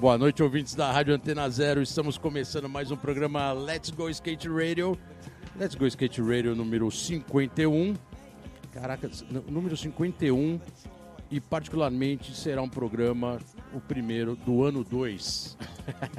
Boa noite, ouvintes da Rádio Antena Zero. Estamos começando mais um programa Let's Go Skate Radio. Let's Go Skate Radio número 51. Caraca, número 51. E particularmente será um programa, o primeiro do ano 2.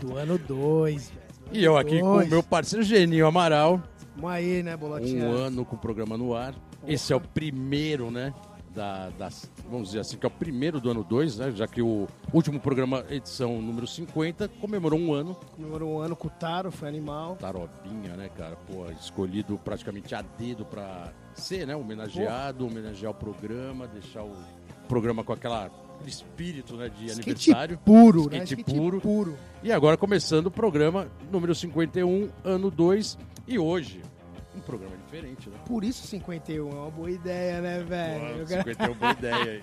Do ano 2. E eu aqui com o Dois. meu parceiro Geninho Amaral. Vamos aí, né, Bolotinha? Um ano com o programa no ar. Esse é o primeiro, né? Da, das, vamos dizer assim, que é o primeiro do ano 2, né? Já que o último programa, edição número 50, comemorou um ano. Comemorou um ano com o Taro, foi animal. Tarobinha, né, cara? Pô, escolhido praticamente a dedo pra ser, né? Homenageado, homenagear o programa, deixar o programa com aquela, aquele espírito, né? De Skate aniversário. puro, né? Skate puro. puro. E agora começando o programa número 51, ano 2. E hoje, um programa diferente, né? Por isso 51 é uma boa ideia, né, velho? Pô, Eu quero- 51 boa ideia aí.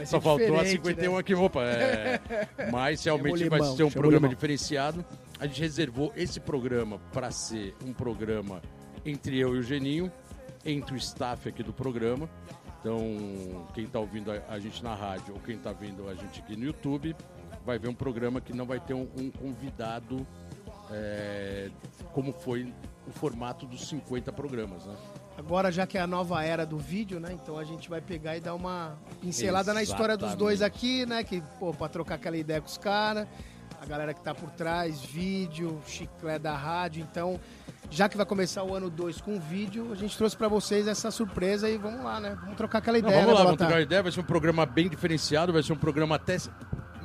É, Só faltou a diferente, 51 né? aqui, opa. é. Mas realmente Chama o vai limão, ser um programa limão. diferenciado. A gente reservou esse programa para ser um programa entre eu e o Geninho, entre o staff aqui do programa. Então, quem está ouvindo a, a gente na rádio ou quem está vendo a gente aqui no YouTube, vai ver um programa que não vai ter um, um convidado é, como foi o formato dos 50 programas, né? Agora, já que é a nova era do vídeo, né? Então a gente vai pegar e dar uma pincelada na história dos Exatamente. dois aqui, né? Que, pô, pra trocar aquela ideia com os caras. A galera que tá por trás, vídeo, chiclete da rádio. Então, já que vai começar o ano 2 com vídeo, a gente trouxe pra vocês essa surpresa e vamos lá, né? Vamos trocar aquela Não, ideia, vamos lá, né, vamos Bolatá? trocar ideia. Vai ser um programa bem diferenciado, vai ser um programa até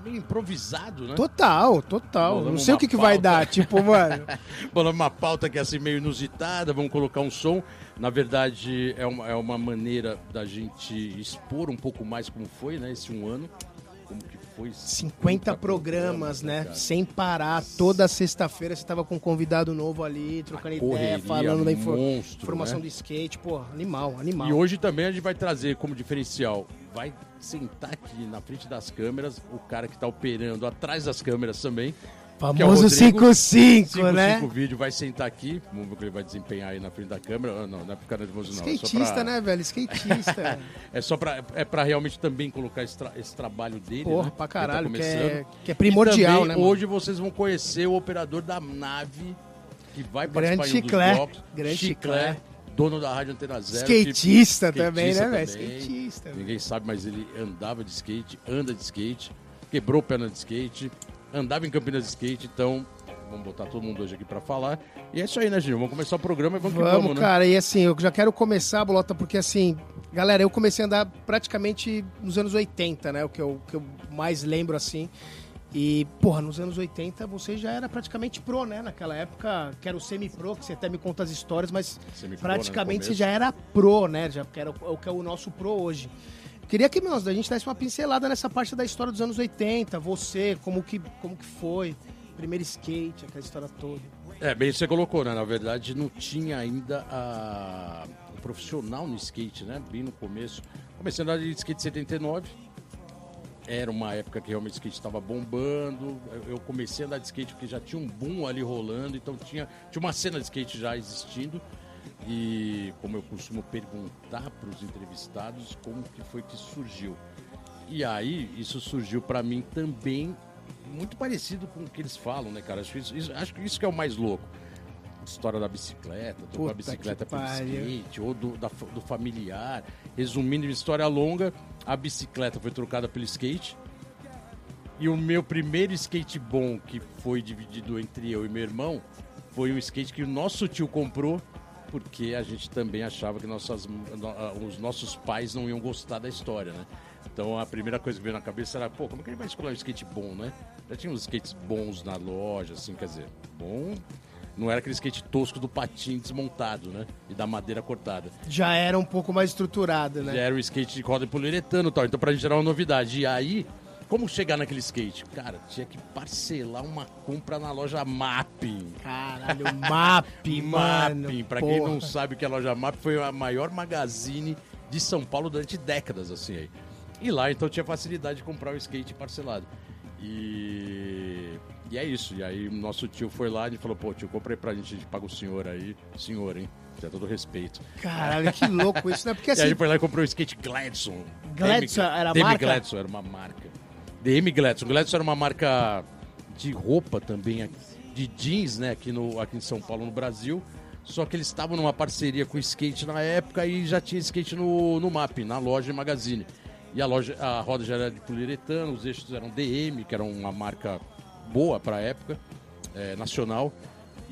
meio improvisado, né? Total, total. Bolamos Não sei o que, que vai dar, tipo, mano. Bolamos uma pauta que é assim meio inusitada, vamos colocar um som. Na verdade, é uma, é uma maneira da gente expor um pouco mais como foi, né? Esse um ano. Como que foi. 50 programas, né? cara? Sem parar. Toda sexta-feira você tava com um convidado novo ali, trocando ideia, falando da monstro, informação né? do skate. Pô, animal, animal. E hoje também a gente vai trazer como diferencial, vai sentar aqui na frente das câmeras, o cara que tá operando atrás das câmeras também. É Famoso Rodrigo. 55, né? O vídeo vai sentar aqui, vamos ver o que ele vai desempenhar aí na frente da câmera. Ah, Não, não é cara nervoso, não. é Skatista, pra- né, velho? Skatista. É só pra, é pra realmente também colocar esse, tra- esse trabalho dele. Porra, né? pra tá caralho, que é, que é primordial, e também, né? mano? Hoje vocês vão conhecer o operador da nave que vai Grande participar em um dos Chiclé, blocos. grande Chiclé, Chiclé. dono da Rádio Antena Zero. Skatista também, né, skatista velho? também. Skatista. velho. Ninguém sabe, mas ele andava de skate, anda de skate, quebrou perna de skate, andava em Campinas de skate, então vamos botar todo mundo hoje aqui pra falar. E é isso aí, né, Gil? Vamos começar o programa e vamos, que Vamos, vamos, né? cara. E assim, eu já quero começar, Bolota, porque assim, galera, eu comecei a andar praticamente nos anos 80, né? O que eu, que eu mais lembro, assim. E, porra, nos anos 80 você já era praticamente pro, né? Naquela época, que era o semi-pro, que você até me conta as histórias, mas né, praticamente você começo. já era pro, né? Já que era o, o que é o nosso pro hoje. Queria que, a gente desse uma pincelada nessa parte da história dos anos 80, você, como que, como que foi, primeiro skate, aquela história toda. É, bem você colocou, né? Na verdade, não tinha ainda a... o profissional no skate, né? Bem no começo. Comecei a andar de skate em 79. Era uma época que realmente o skate estava bombando. Eu- Eu comecei a andar de skate porque já tinha um boom ali rolando, então tinha, tinha uma cena de skate já existindo. E como eu costumo perguntar para os entrevistados, como que foi que surgiu? E aí, isso surgiu para mim também muito parecido com o que eles falam, né, cara? Acho que isso, isso- acho que isso que é o mais louco. História da bicicleta, tocar a bicicleta pelo skate, ou do, da do familiar. Resumindo, uma história longa, a bicicleta foi trocada pelo skate. E o meu primeiro skate bom, que foi dividido entre eu e meu irmão, foi um skate que o nosso tio comprou, porque a gente também achava que nossas, no- os nossos pais não iam gostar da história, né? Então a primeira coisa que veio na cabeça era, pô, como que ele vai escolher um skate bom, né? Já tinha uns skates bons na loja, assim, quer dizer, bom. Não era aquele skate tosco do patinho desmontado, né? E da madeira cortada. Já era um pouco mais estruturado, né? Já era o skate de roda poliuretano e tal. Então, pra gente era uma novidade. E aí, como chegar naquele skate? Cara, tinha que parcelar uma compra na loja Mapping. Caralho, map, mano. Mapping. Pra quem porra. não sabe o que é a loja Mapping, foi a maior magazine de São Paulo durante décadas, assim. Aí. E lá, então, tinha facilidade de comprar o skate parcelado. E... E é isso. E aí, nosso tio foi lá e falou, pô, tio, comprei pra gente, a gente paga o senhor aí. Senhor, hein? tem todo respeito. Caralho, que louco isso, né? Porque E aí assim, ele foi lá e comprou o skate Gladson. Gladson DM era a DM marca? Gladson era uma marca. DM Gladson. Gladson era uma marca de roupa também, de jeans, né, aqui, no, aqui em São Paulo, no Brasil. Só que eles estavam numa parceria com o skate na época e já tinha skate no, no MAP, na loja e magazine. E a, loja, a roda já era de poliuretano, os eixos eram DM, que era uma marca boa para a época, é, nacional.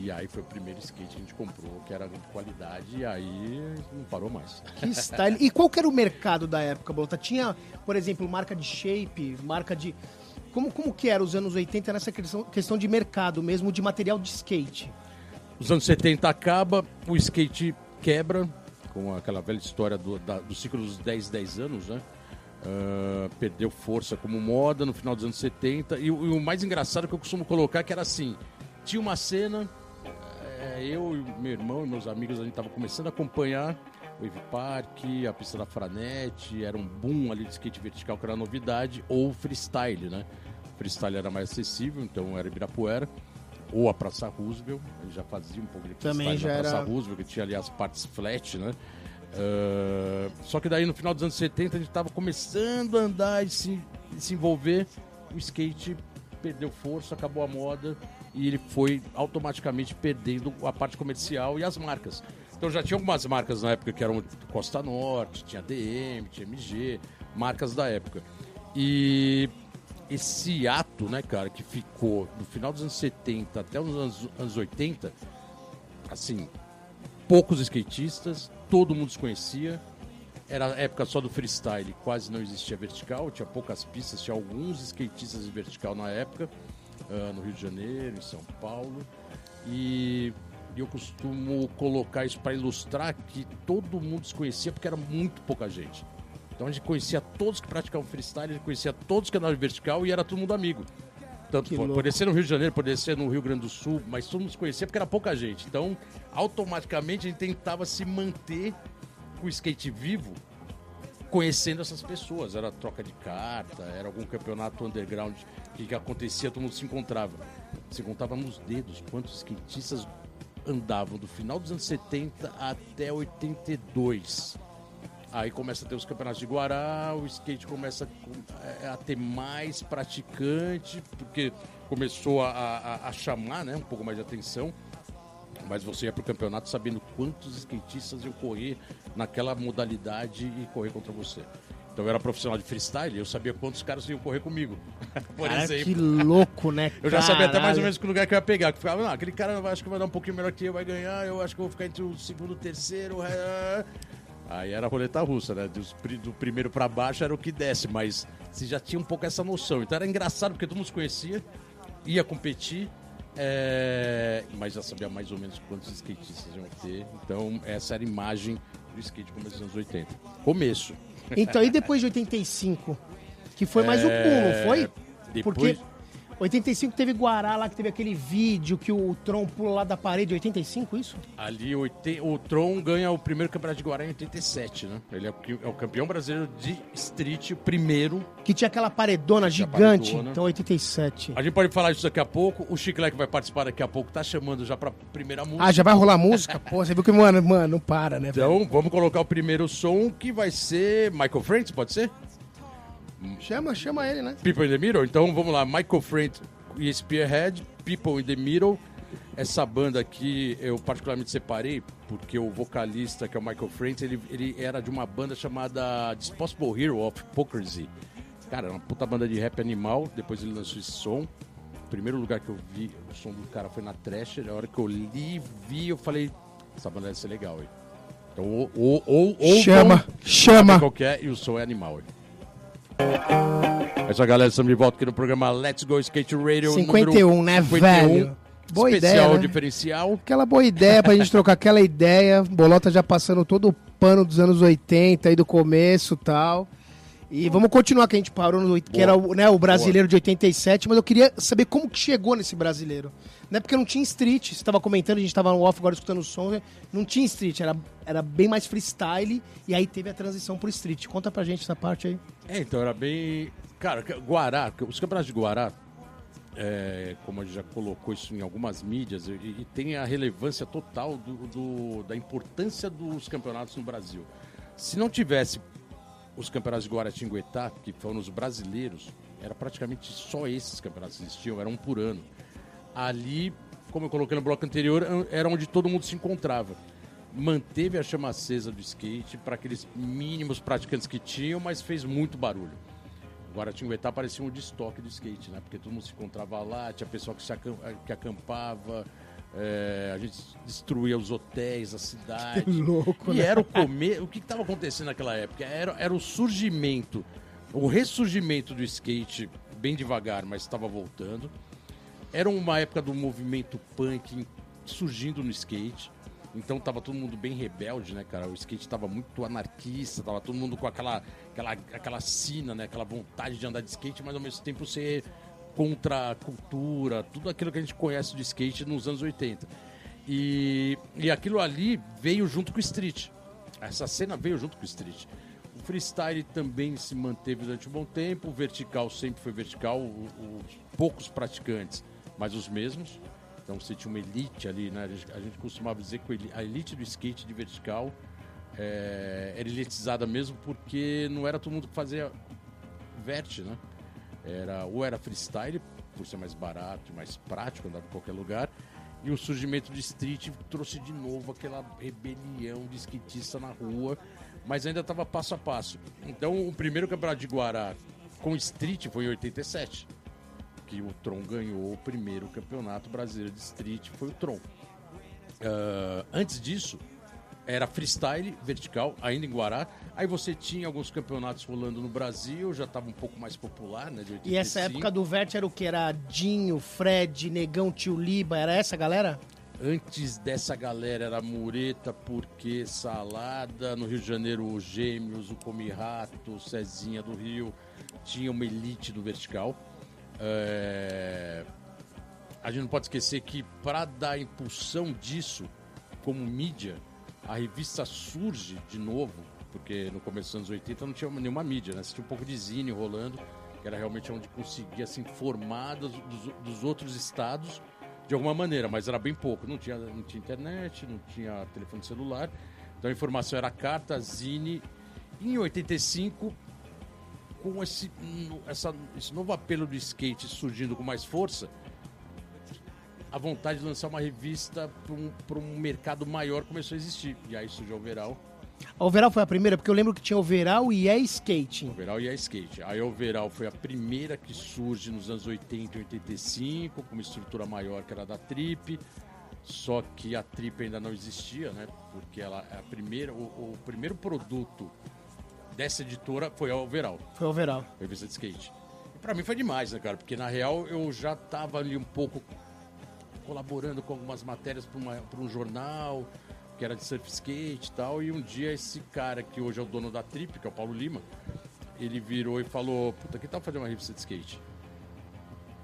E aí foi o primeiro skate que a gente comprou, que era de qualidade, e aí não parou mais. que style. E qual que era o mercado da época, Bolota? Tinha, por exemplo, marca de shape, marca de. Como, como que era os anos 80 nessa questão, questão de mercado mesmo, de material de skate? Os anos 70 acaba, o skate quebra, com aquela velha história do, da- do ciclo dos 10, 10 anos, né? Ah, perdeu força como moda no final dos anos 70. E, o- e o mais engraçado que eu costumo colocar que era assim: tinha uma cena, é, eu e meu irmão e meus amigos, a gente tava começando a acompanhar o Wave Park, a pista da Franete, era um boom ali de skate vertical que era novidade, ou freestyle, né? Freestyle era mais acessível, então era Ibirapuera. Ou a Praça Roosevelt, a gente já fazia um pouco de freestyle Também já na Praça era- Roosevelt, que tinha ali as partes flat, né? Ah, só que daí no final dos anos 70 a gente tava começando a andar e se, e se envolver, o skate perdeu força, acabou a moda e ele foi automaticamente perdendo a parte comercial e as marcas. Então já tinha algumas marcas na época que eram Costa Norte, tinha DM, tinha MG, marcas da época. E esse ato, né, cara, que ficou do final dos anos 70 até os anos, anos 80, assim, poucos skatistas, todo mundo se conhecia. Era a época só do freestyle, quase não existia vertical, tinha poucas pistas, tinha alguns skatistas de vertical na época, ah, no Rio de Janeiro, em São Paulo. E eu costumo colocar isso para ilustrar que todo mundo se conhecia porque era muito pouca gente. Então a gente conhecia todos que praticavam freestyle, a gente conhecia todos que andavam de vertical e era todo mundo amigo. Tanto Que po- louco. poderia ser no Rio de Janeiro, poderia ser no Rio Grande do Sul, mas todo mundo se conhecia porque era pouca gente. Então, automaticamente a gente tentava se manter com o skate vivo, conhecendo essas pessoas. Era troca de carta, era algum campeonato underground que, que acontecia, todo mundo se encontrava. Se contava nos dedos quantos skatistas andavam do final dos anos 70 até 82. Aí começa a ter os campeonatos de Guará, o skate começa a ter mais praticante, porque começou a, a- a chamar né, um pouco mais de atenção. Mas você ia pro campeonato sabendo quantos skatistas iam correr naquela modalidade e correr contra você. Então eu era profissional de freestyle, eu sabia quantos caras iam correr comigo. Por Cara, exemplo. que louco, né? Eu já sabia até mais ou Caralho. menos que lugar que eu ia pegar. Que ficava, não, aquele cara eu acho que vai dar um pouquinho melhor que eu, vai ganhar, eu acho que eu vou ficar entre o segundo e o terceiro. é. Aí era a roleta russa, né? Pri- do primeiro pra baixo era o que desce, mas você já tinha um pouco essa noção. Então era engraçado porque todo mundo se conhecia, ia competir, é, mas já sabia mais ou menos quantos skatistas iam ter. Então essa era a imagem do skate começo dos anos 80. Começo. Então, e depois de 85? Que foi mais um boom, não foi? É, depois- Porque 85 teve Guará lá, que teve aquele vídeo que o Tron pula lá da parede. 85, isso? Ali o Tron ganha o primeiro campeonato de Guará em 87, né? Ele é o, é o campeão brasileiro de street, o primeiro. Que tinha aquela paredona Tinha gigante. paredona. Então, 87. A gente pode falar disso daqui a pouco. O Chiclete vai participar daqui a pouco, tá chamando já pra primeira música. Ah, já vai rolar música? Pô, você viu que, mano, mano, não para, né? velho? Então, vamos colocar o primeiro som que vai ser Michael Friends, pode ser? Chama, chama ele, né? People in the Middle? Então vamos lá, Michael Friend e Spearhead, People in the Middle. Essa banda aqui eu particularmente separei porque o vocalista, que é o Michael Friend, ele, ele era de uma banda chamada Disposable Hero of Hypocrisy. Cara, era uma puta banda de rap animal. Depois ele lançou esse som. O primeiro lugar que eu vi o som do cara foi na Thrasher. A hora que eu li, vi, eu falei: essa banda deve ser legal, hein? Então, ou, ou, ou, ou Chama, chama. qualquer e o som é animal. hein? É isso aí, galera. Estamos de volta aqui no programa Let's Go Skate Radio. 51, número né, velho? Boa especial ideia, né? diferencial. Aquela boa ideia pra gente trocar aquela ideia. Bolota já passando todo o pano dos anos 80 aí do começo e tal. E vamos continuar que a gente parou no que Boa. era o, né, o brasileiro de 87, mas eu queria saber como que chegou nesse brasileiro. Não é porque não tinha street, você estava comentando, a gente estava no off agora escutando o som, né? não tinha street, era, era bem mais freestyle e aí teve a transição pro street. Conta pra gente essa parte aí. É, então era bem. Cara, Guará, os campeonatos de Guará é, como a gente já colocou isso em algumas mídias, e, e tem a relevância total do, do, da importância dos campeonatos no Brasil. Se não tivesse os campeonatos de Guaratinguetá, que foram os brasileiros, era praticamente só esses campeonatos que existiam, eram um por ano. Ali, como eu coloquei no bloco anterior, era onde todo mundo se encontrava. Manteve a chama acesa do skate para aqueles mínimos praticantes que tinham, mas fez muito barulho. Guaratinguetá parecia um destoque do skate, né? Porque todo mundo se encontrava lá, tinha pessoal que, acamp que acampava, é, a gente destruía os hotéis, a cidade. Que louco, e né? era o comer. O que estava acontecendo naquela época? Era, era o surgimento, o ressurgimento do skate, bem devagar, mas estava voltando. Era uma época do movimento punk surgindo no skate. Então tava todo mundo bem rebelde, né, cara? O skate tava muito anarquista, tava todo mundo com aquela, aquela, aquela sina, né? Aquela vontade de andar de skate, mas ao mesmo tempo ser contra a cultura, tudo aquilo que a gente conhece de skate nos anos 80. E, e aquilo ali veio junto com o street. Essa cena veio junto com o street. O freestyle também se manteve durante um bom tempo, o vertical sempre foi vertical, o, o, poucos praticantes, mas os mesmos. Então você tinha uma elite ali, né? A gente, a gente costumava dizer que a elite do skate de vertical é, era elitizada mesmo porque não era todo mundo que fazia vert, né? Era, ou era freestyle, por ser mais barato, mais prático, andar em qualquer lugar. E o surgimento de street trouxe de novo aquela rebelião de skatista na rua, mas ainda estava passo a passo. Então, o primeiro campeonato de Guará com street foi em 87, que o Tron ganhou o primeiro campeonato brasileiro de street, foi o Tron. Uh, antes disso, era freestyle vertical, ainda em Guará. Aí você tinha alguns campeonatos rolando no Brasil, já estava um pouco mais popular, né? De 85. E essa época do Vert era o que? Era Dinho, Fred, Negão, Tio Liba, era essa galera? Antes dessa galera era Mureta, Porque, Salada, no Rio de Janeiro o Gêmeos, o Come Rato, o Cezinha do Rio, tinha uma elite do vertical. É... A gente não pode esquecer que para dar impulsão disso como mídia, a revista surge de novo, porque no começo dos anos 80 não tinha nenhuma mídia, né? Você tinha um pouco de zine rolando, que era realmente onde conseguia se informar dos, dos, dos, outros estados de alguma maneira, mas era bem pouco. Não tinha, não tinha internet, não tinha telefone celular, então a informação era carta, zine. Em 85, com esse, essa, esse novo apelo do skate surgindo com mais força, a vontade de lançar uma revista para um, um mercado maior começou a existir. E aí surgiu o Overall. A Overall foi a primeira, porque eu lembro que tinha Overall e é Skate. Overall e é Skate. A Overall foi a primeira que surge nos anos 80 e 85, com uma estrutura maior que era da Trip. Só que a Trip ainda não existia, né? Porque ela é a primeira, o, o primeiro produto dessa editora foi a Overall. Foi a Overall. Revista de skate. E pra mim foi demais, né, cara? Porque na real eu já tava ali um pouco colaborando com algumas matérias para um jornal que era de surf skate e tal. E um dia esse cara que hoje é o dono da Trip, que é o Paulo Lima, ele virou e falou: Puta, que tal fazer uma revista de skate?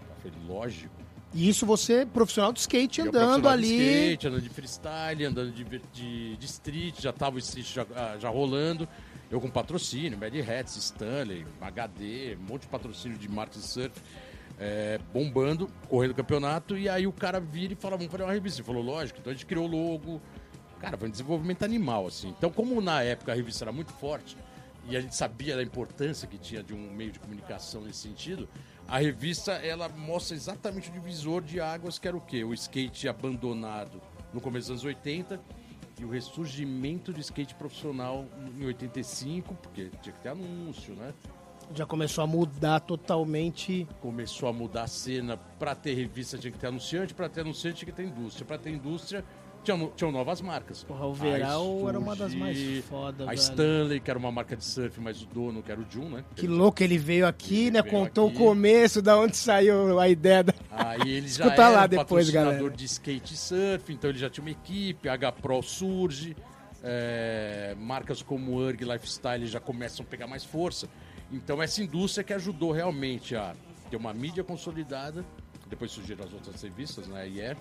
Eu falei: Lógico. E isso você, profissional de skate, andando ali. De skate, andando de freestyle, andando de, de, de street, já tava o street já, já rolando. Eu com patrocínio, Mad Hats, Stanley, HD, um monte de patrocínio de marcas de surf é, bombando, correndo o campeonato, e aí o cara vira e fala, vamos fazer uma revista. Ele falou, lógico, então a gente criou o logo. Cara, foi um desenvolvimento animal, assim. Então, como na época a revista era muito forte, e a gente sabia da importância que tinha de um meio de comunicação nesse sentido, a revista, ela mostra exatamente o divisor de águas, que era o quê? O skate abandonado no começo dos anos 80, e o ressurgimento do skate profissional em 85, porque tinha que ter anúncio, né? Já começou a mudar totalmente. Começou a mudar a cena. Para ter revista tinha que ter anunciante, para ter anunciante tinha que ter indústria. Para ter indústria tinham, tinham novas marcas. Porra, o Veral era uma das mais foda, A velho. Stanley, que era uma marca de surf, mas o dono, que era o Jun, né? Que louco, ele veio aqui, Ele né? veio Contou aqui. o começo, da onde saiu a ideia da. Aí ele já Escuta era lá um depois, patrocinador galera. de skate e surf, então ele já tinha uma equipe, a H-Pro surge, é, marcas como URG Lifestyle já começam a pegar mais força. Então essa indústria que ajudou realmente a ter uma mídia consolidada, depois surgiram as outras revistas, né, a IE,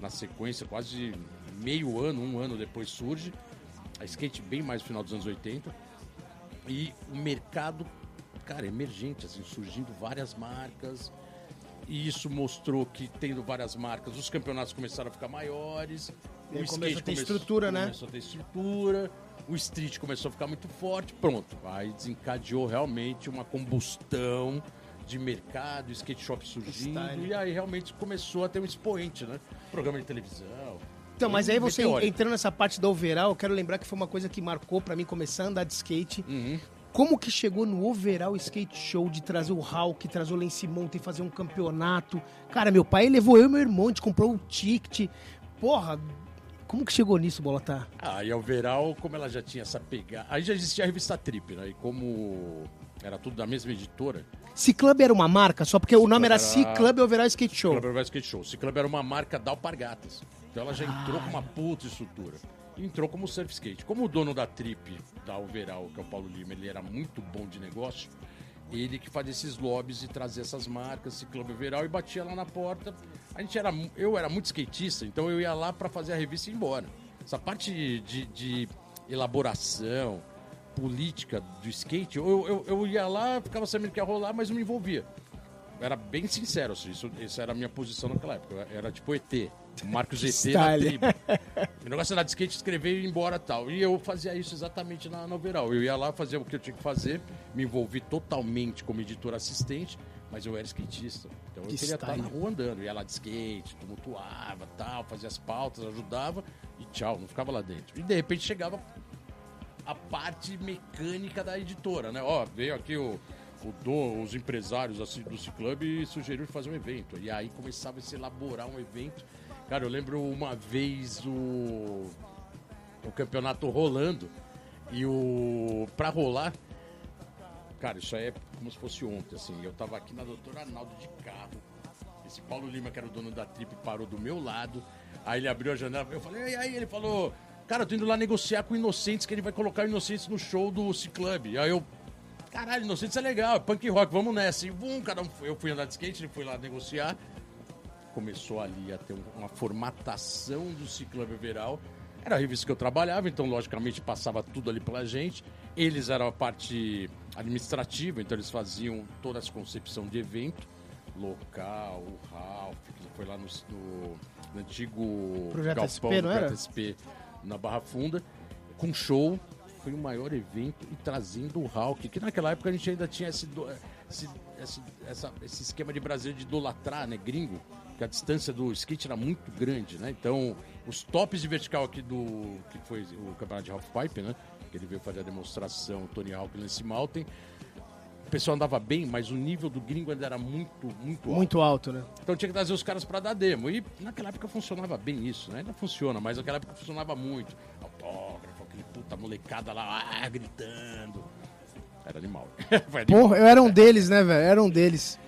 na sequência, quase meio ano, um ano depois surge, a skate bem mais no final dos anos 80, e o mercado, cara, emergente, assim, surgindo várias marcas, e isso mostrou que, tendo várias marcas, os campeonatos começaram a ficar maiores. E aí começou a ter estrutura, né? Começou a ter estrutura, o street começou a ficar muito forte, pronto. Aí desencadeou realmente uma combustão de mercado, skate shop surgindo, Style. e aí realmente começou a ter um expoente, né? Programa de televisão. Então, mas aí você Meteórico. entrando nessa parte da overall, eu quero lembrar que foi uma coisa que marcou pra mim começar a andar de skate. Uhum. Como que chegou no overall skate show de trazer o Hulk, trazer o Lance Mountain, fazer um campeonato? Cara, meu pai levou eu e meu irmão, a gente comprou o ticket. Porra, como que chegou nisso, Bolotá? Ah, e a Overall, como ela já tinha essa pegada. Aí já existia a revista Trip, né? E como era tudo da mesma editora, C-Club era uma marca, só porque o nome era Club era- C-Club Overall Skate Show. Club Overall Skate Show. O Club era uma marca da Alpargatas. Então ela já entrou com uma puta estrutura. Entrou como surf skate. Como o dono da Trip, da Overall, que é o Paulo Lima, ele era muito bom de negócio, ele que fazia esses lobbies e trazia essas marcas, Clube Overall, e batia lá na porta. A gente era, eu era muito skatista, então eu ia lá pra fazer a revista e ir embora. Essa parte de, de elaboração, política do skate, eu, eu, eu ia lá, ficava sabendo que ia rolar, mas não me envolvia. Era bem sincero, assim, isso, essa era a minha posição naquela época. Era tipo ET, Marcos ET na tribo. O negócio era de skate, escrever e ir embora tal. E eu fazia isso exatamente na, na Overall. Eu ia lá fazer o que eu tinha que fazer, me envolvi totalmente como editor assistente, mas eu era skatista. Então eu Que queria estar style. na rua andando. Ia lá de skate, tumultuava tal, fazia as pautas, ajudava e tchau, não ficava lá dentro. E de repente chegava a parte mecânica da editora, né? Ó, veio aqui o, o os empresários assim, do Ciclub sugeriram fazer um evento. E aí começava a se elaborar um evento. Cara, eu lembro uma vez o, o campeonato rolando e o. pra rolar. Cara, isso aí é como se fosse ontem, assim. Eu tava aqui na doutora Arnaldo de carro. Esse Paulo Lima, que era o dono da trip, parou do meu lado. Aí ele abriu a janela. Eu falei, e aí? Ele falou, cara, eu tô indo lá negociar com o Inocentes, que ele vai colocar o Inocentes no show do C-Club. Aí eu, caralho, Inocentes é legal, é punk rock, vamos nessa. E vum, cada um, eu fui andar de skate, ele foi lá negociar. Começou ali a ter um- uma formatação do C-Club Everal. Era a revista que eu trabalhava, então logicamente passava tudo ali pela gente. Eles eram a parte administrativa, então eles faziam toda essa concepção de evento local, o Ralph, que foi lá no, no- no antigo Projeto galpão SP, do? Projeto SP na Barra Funda, com show. Foi o maior evento e trazendo o Hulk, que naquela época a gente ainda tinha esse, do- esse, esse, essa- esse esquema de Brasil de idolatrar, né, gringo, que a distância do skate era muito grande, né? Então, os tops de vertical aqui do que foi o campeonato de half pipe, né? Que ele veio fazer a demonstração, o Tony Hawk nesse Mountain. O pessoal andava bem, mas o nível do gringo ainda era muito, muito alto. Muito alto, né? Então tinha que trazer os caras pra dar demo. E naquela época funcionava bem isso, né? Ainda funciona, mas naquela época funcionava muito. Autógrafo, aquele puta molecada lá, ah, gritando. Era animal. Foi animal. Porra, eu era um deles, né, velho? Era um deles.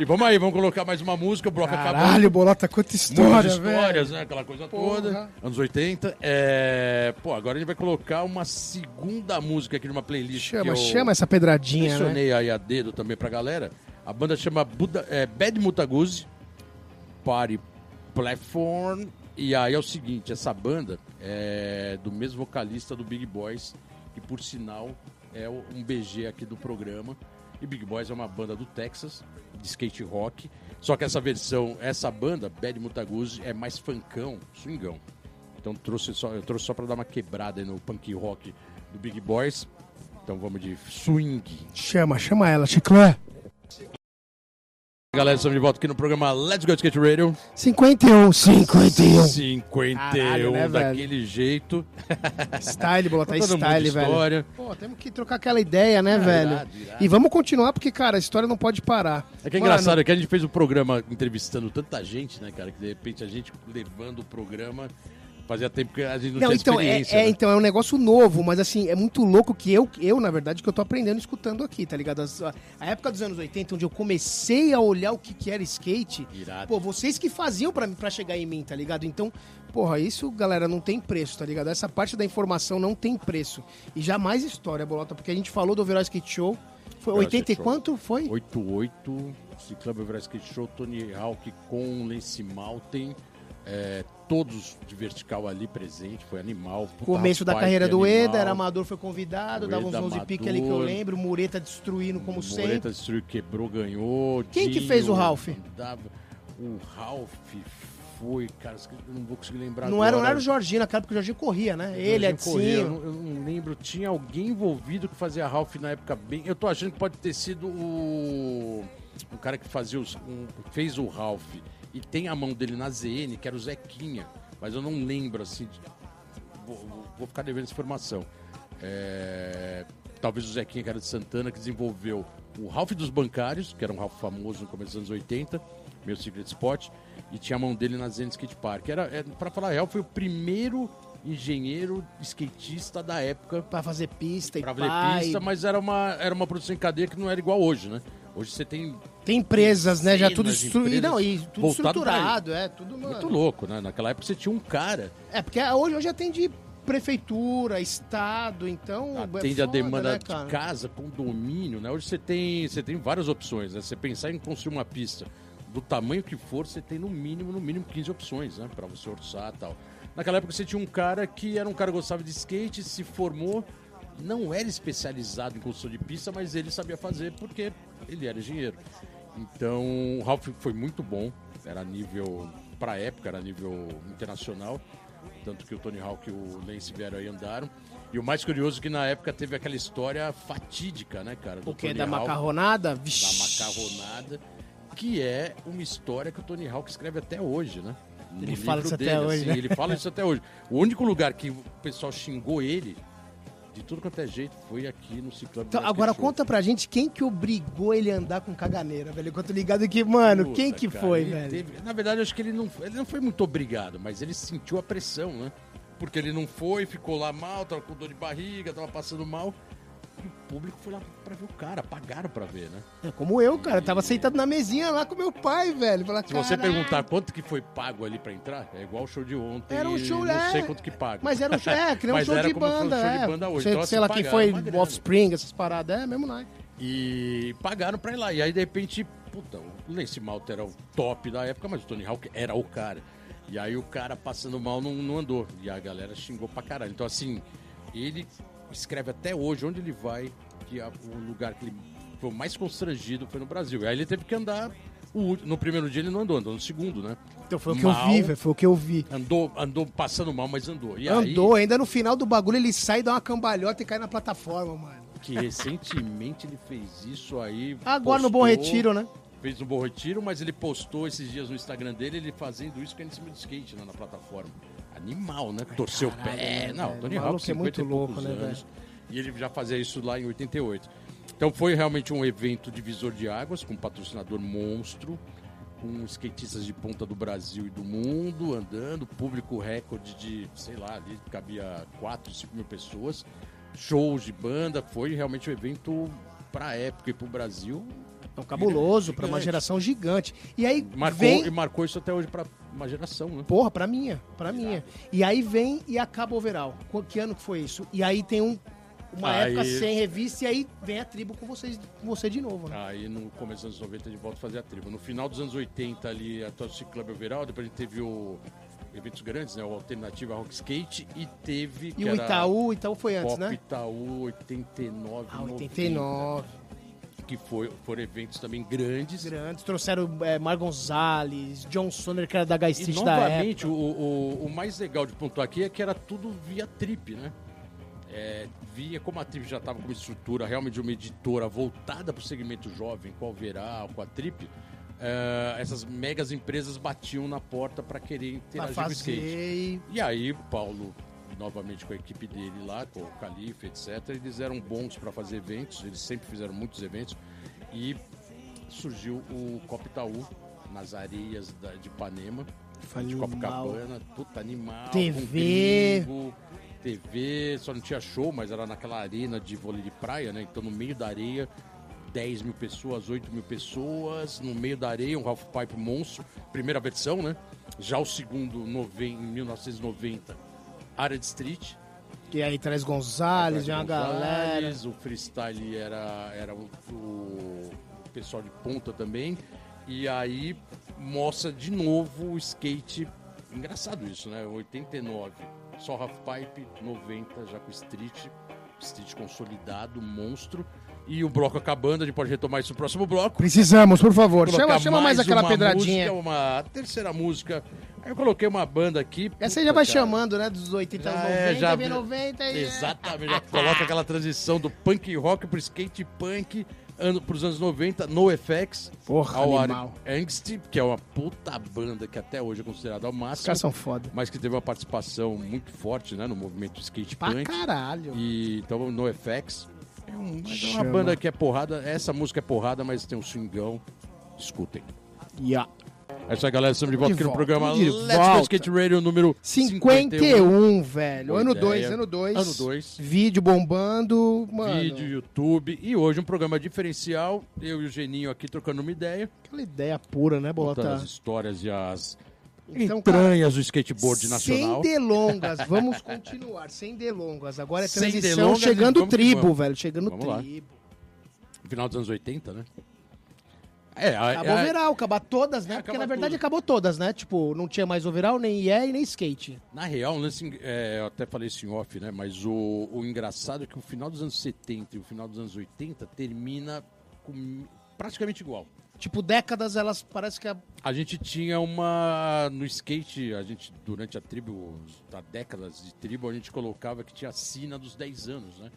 E vamos aí, vamos colocar mais uma música, o bloco acabou. Caralho, Bolota, quanta história, velho. histórias, né? Aquela coisa Porra. toda. Anos 80. É... Pô, agora a gente vai colocar uma segunda música aqui numa playlist. Chama, eu chama essa pedradinha, né? Mencionei aí a dedo também pra galera. A banda chama Buda, é, Bad Mutaguzzi Party Platform. E aí é o seguinte, essa banda é do mesmo vocalista do Big Boys, que por sinal é um BG aqui do programa. E Big Boys é uma banda do Texas, de skate rock. Só que essa versão, essa banda, Bad Mutaguzzi, é mais funkão, swingão. Então trouxe só, eu trouxe só pra dar uma quebrada aí no punk rock do Big Boys. Então vamos de swing. Chama, chama ela, Chiclé. Galera, estamos de volta aqui no programa Let's Go Skate Radio. 51, 51. 51, Caralho, né, daquele jeito. Style, Bolota, Contando style, velho. história. Pô, temos que trocar aquela ideia, né, velho? irado, irado. E vamos continuar, porque, cara, a história não pode parar. É que é Mano, engraçado, é que a gente fez o programa entrevistando tanta gente, né, cara? Que de repente a gente levando o programa fazia tempo que a gente não, Não, tinha então é, é, né? então, é um negócio novo, mas assim, é muito louco que eu, eu, na verdade, que eu tô aprendendo escutando aqui, tá ligado? As- a, a época dos anos 80, onde eu comecei a olhar o que, que era skate, Irado. pô, vocês que faziam pra, mim- pra chegar em mim, tá ligado? Então, porra, isso, galera, não tem preço, tá ligado? Essa parte da informação não tem preço. E jamais história, Bolota, porque a gente falou do Overall Skate Show, foi Overall 80 e quanto foi? 88, Ciclub Everest Skate Show, Tony Hawk com Lance Mountain, é, todos de vertical ali presente, foi animal. Começo da carreira que do animal. Eda, era amador, foi convidado, O dava uns Eda 11 piques ali que eu lembro, Mureta destruindo como sempre. Moreta destruiu, quebrou, ganhou. Quem que Dinho, fez o Ralph? andava- O Ralph foi, cara, eu não vou conseguir lembrar Não agora. era, não era o Jorginho naquela época, porque o Jorginho corria, né? Ele, Jorginho corria, eu, não, eu não lembro, tinha alguém envolvido que fazia Ralph na época bem. Eu tô achando que pode ter sido o. O cara que fazia os, um- fez o Ralph e tem a mão dele na ZN, que era o Zequinha, mas eu não lembro assim. de- vou, vou- ficar devendo essa informação. É, talvez o Zequinha, que era de Santana, que desenvolveu o Ralph dos bancários, que era um Ralph famoso no começo dos anos 80, meu Secret Spot, e tinha a mão dele na Zen Skate Park. Era, é, pra falar a real, foi o primeiro engenheiro skatista da época Pra fazer pista e pra fazer pista, mas era uma, era uma produção em cadeia que não era igual hoje, né? Hoje você tem Tem empresas, né? Já tudo estruído. empresas Não, e tudo estruturado, é, tudo, mano. muito louco, né? Naquela época você tinha um cara É, porque hoje, hoje atende prefeitura, estado, então. é atende a foda, demanda né, de casa, condomínio, né? Hoje você tem, você tem várias opções, né? Você pensar em construir uma pista do tamanho que for, você tem no mínimo, no mínimo 15 opções, né? Pra você orçar e tal. Naquela época você tinha um cara que era um cara que gostava de skate, se formou, não era especializado em construção de pista, mas ele sabia fazer porque ele era engenheiro. Então, o Ralph foi muito bom, era nível, pra época, era nível internacional. Tanto que o Tony Hawk e o Lance vieram aí andaram. E o mais curioso é que na época teve aquela história fatídica, né, cara? O que? Tony Da Hawk, macarronada? Da Vixi. macarronada, que é uma história que o Tony Hawk escreve até hoje, né? No Ele fala livro isso até hoje, assim, né? Ele fala isso até hoje. O único lugar que o pessoal xingou ele, de tudo quanto é jeito, foi aqui no Ciclano. Então, agora Show. conta pra gente quem que obrigou ele a andar com caganeira, velho. Tô ligado aqui, mano, Puta, quem que cara, foi, velho? teve- na verdade, acho que ele não, ele não foi muito obrigado, mas ele sentiu a pressão, né? Porque ele não foi, ficou lá mal, tava com dor de barriga, tava passando mal. O público foi lá pra ver o cara, pagaram pra ver, né? É como eu, cara. Tava sentado na mesinha lá com meu pai, velho. Falar, Se você perguntar quanto que foi pago ali pra entrar, é igual o show de ontem. Era um show, não é. sei quanto que paga. Mas era um show, é, que nem um show era de fosse um banda, show de banda hoje. Sei, Então, sei assim, lá quem pagaram foi. Offspring, essas paradas, é mesmo não. E pagaram pra ir lá. E aí, de repente, puta, o Lance Malta era o top da época, mas o Tony Hawk era o cara. E aí o cara passando mal não, não andou. E a galera xingou pra caralho. Então, assim, ele escreve até hoje onde ele vai, que a- o lugar que ele foi mais constrangido foi no Brasil. E aí ele teve que andar. o no primeiro dia ele não andou, andou no segundo, né? Então foi o que Mal. eu vi, velho. Foi o que eu vi. Andou, andou passando mal, mas andou. E Andou, aí, ainda no final do bagulho ele sai, dá uma cambalhota e cai na plataforma, mano. que recentemente ele fez isso aí. Agora no Bom postou- Retiro, né? Fez um bom retiro, mas ele postou esses dias no Instagram dele, ele fazendo isso é em cima do skate, na plataforma. Animal, né? Torceu o pé. né, Não, velho? Tony O Hawk, maluco é 50 muito louco, né, anos. E ele já fazia isso lá em 88. Então foi realmente um evento divisor de águas, com um patrocinador monstro, com skatistas de ponta do Brasil e do mundo andando, público recorde de, sei lá, ali cabia 4, 5 mil pessoas, shows de banda, foi realmente um evento pra época e pro Brasil Então, cabuloso, pra uma geração gigante. E aí Marcou, vem... E marcou isso até hoje pra uma geração, né? Porra, pra minha, pra minha. E aí vem e acaba o overall. Qu- Que ano que foi isso? E aí tem um, uma Aí- época sem revista e aí vem a tribo com, vocês, com você de novo, né? Aí no começo dos anos 90 de volta fazer a tribo. No final dos anos 80 ali, a Tosse Club Overall, depois a gente teve o eventos grandes, né? O Alternativa Rock Skate e teve... E o Itaú, Itaú foi antes, Pop né? Itaú 89, Ah, 90, 89. Que foi, foram eventos também grandes. Grandes. Trouxeram é, Mar Gonzalez, John Sonner, que era da E Street da novamente, o, o, o mais legal de pontuar aqui é que era tudo via trip, né? É, via como a Trip já estava com uma estrutura realmente de uma editora voltada para o segmento jovem, com a Overal, com a Trip, é, essas megas empresas batiam na porta para querer interagir com o skate. e- aí, o Paulo, novamente com a equipe dele lá, com o Calife, etc., eles eram bons para fazer eventos, eles sempre fizeram muitos eventos, e surgiu o Copa Itaú nas areias da- de Ipanema, de. Copacabana, puta animal, TV. gringo, TV, só não tinha show, mas era naquela arena de vôlei de praia, né? Então no meio da areia, 10 mil pessoas, 8 mil pessoas, no meio da areia, um Half Pipe monstro, primeira versão, né? Já o segundo, em 1990, área de street, Que aí traz Gonzalez, vem uma galera. O freestyle era, era o, o pessoal de ponta também. E aí mostra de novo o skate engraçado isso, né? 89, só Half Pipe, 90 já com Street, Street consolidado, monstro. E o bloco acabando, a gente pode retomar isso no próximo bloco. Precisamos, por favor. Chama, chama mais aquela uma pedradinha. Música, uma terceira música. Aí eu coloquei uma banda aqui. Essa aí já vai cara. chamando, né? Dos 80 aos Já 90, é, já- bem 90 e... Exatamente, já coloca aquela transição do punk rock pro skate punk ano, pros anos 90, NoFX, Porra, ao animal. Angst, que é uma puta banda que até hoje é considerada ao Os máximo, caras são foda. mas que teve uma participação muito forte né, no movimento skate Pra punk. caralho. E, então, NoFX é, um, é uma banda que é porrada. Essa música é porrada, mas tem um swingão. Escutem. Yeah. É isso aí, galera. Estamos de volta De aqui no volta, programa de Let's Go. Skate Radio número 51, velho. Boa ano ideia. 2, ano 2. Ano 2. Vídeo bombando, mano. Vídeo, YouTube. E hoje um programa diferencial. Eu e o Geninho aqui trocando uma ideia. Aquela ideia pura, né, Contando Bolota? as histórias e as Então, cara, entranhas do skateboard nacional. Sem delongas, vamos continuar, sem delongas. Agora é Sem transição, delongas, chegando tribo, vamos. velho. Chegando Vamos lá. tribo. Final dos anos 80, né? É, a, Acabou a- overall, acabar todas, né? É, Porque na verdade tudo. acabou todas, né? Tipo, não tinha mais overall, nem IE e nem skate. Na real, nesse, é, eu até falei isso em off, né? Mas o, o engraçado é que o final dos anos 70 e o final dos anos 80 termina com praticamente igual. Tipo, décadas elas parece que a A gente tinha uma. No skate, a gente, durante a tribo, a décadas de tribo, a gente colocava que tinha a sina dos 10 anos, né?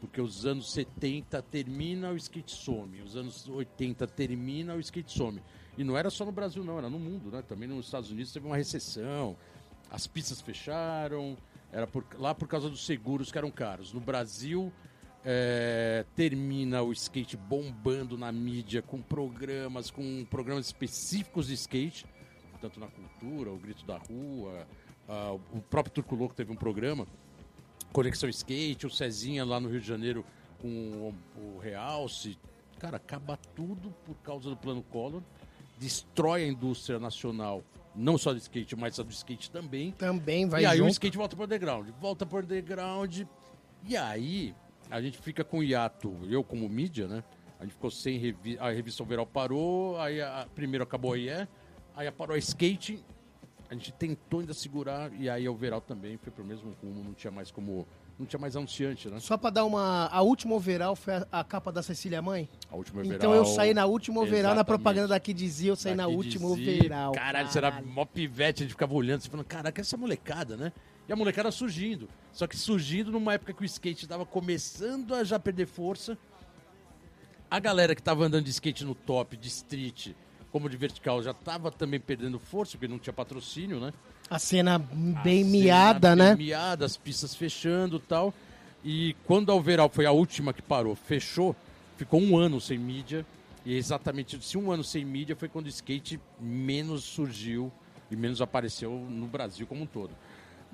Porque os anos 70 termina, o skate some. Os anos 80 termina, o skate some. E não era só no Brasil, não, era no mundo, né? Também nos Estados Unidos teve uma recessão, as pistas fecharam, era por- lá por causa dos seguros que eram caros. No Brasil, é, termina o skate bombando na mídia com programas, com programas específicos de skate, tanto na cultura, o Grito da Rua, ah, o próprio Turco Louco teve um programa, Conexão Skate, o Cezinha lá no Rio de Janeiro com o, o Realce. Cara, acaba tudo por causa do plano Collor, destrói a indústria nacional, não só do skate, mas a do skate também também vai e aí o junto. skate volta pro underground. Volta pro underground. E aí a gente fica com hiato, eu como mídia, né? A gente ficou sem revi a revista Overall parou, aí a, a- primeiro acabou a IE, aí parou a skate. A gente tentou ainda segurar e aí a Overall também foi pro mesmo rumo, não tinha mais como, não tinha mais anunciante, né? Só pra dar uma. A última overall foi a, a capa da Cecília Mãe. A última Overall. Então eu saí na última overall, na Exatamente. propaganda daqui dizia, eu saí na última dizia, overall. Caralho, você era mó pivete, a gente ficava olhando, você falando, caraca, essa molecada, né? E a molecada surgindo. Só que surgindo numa época que o skate tava começando a já perder força. A galera que tava andando de skate no top, de street, como de vertical, já tava também perdendo força, porque não tinha patrocínio, né? A cena bem A miada, cena né? bem Miada, as pistas fechando e tal. E quando a Overall foi a última que parou, fechou, ficou um ano sem mídia. E exatamente se um ano sem mídia foi quando o skate menos surgiu e menos apareceu no Brasil como um todo.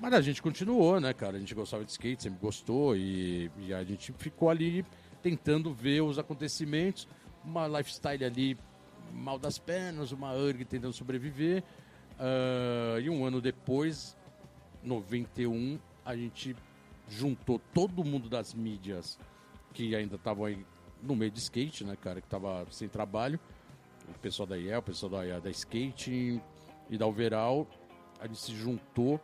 Mas a gente continuou, né, cara? A gente gostava de skate, sempre gostou e, e a gente ficou ali tentando ver os acontecimentos. Uma lifestyle ali mal das pernas, uma URG tentando sobreviver. Ah, e um ano depois, 91, a gente juntou todo mundo das mídias que ainda estavam aí no meio de skate, né, cara, que tava sem trabalho. O pessoal da IEL, o pessoal da, da Skate e da Overall. A gente se juntou.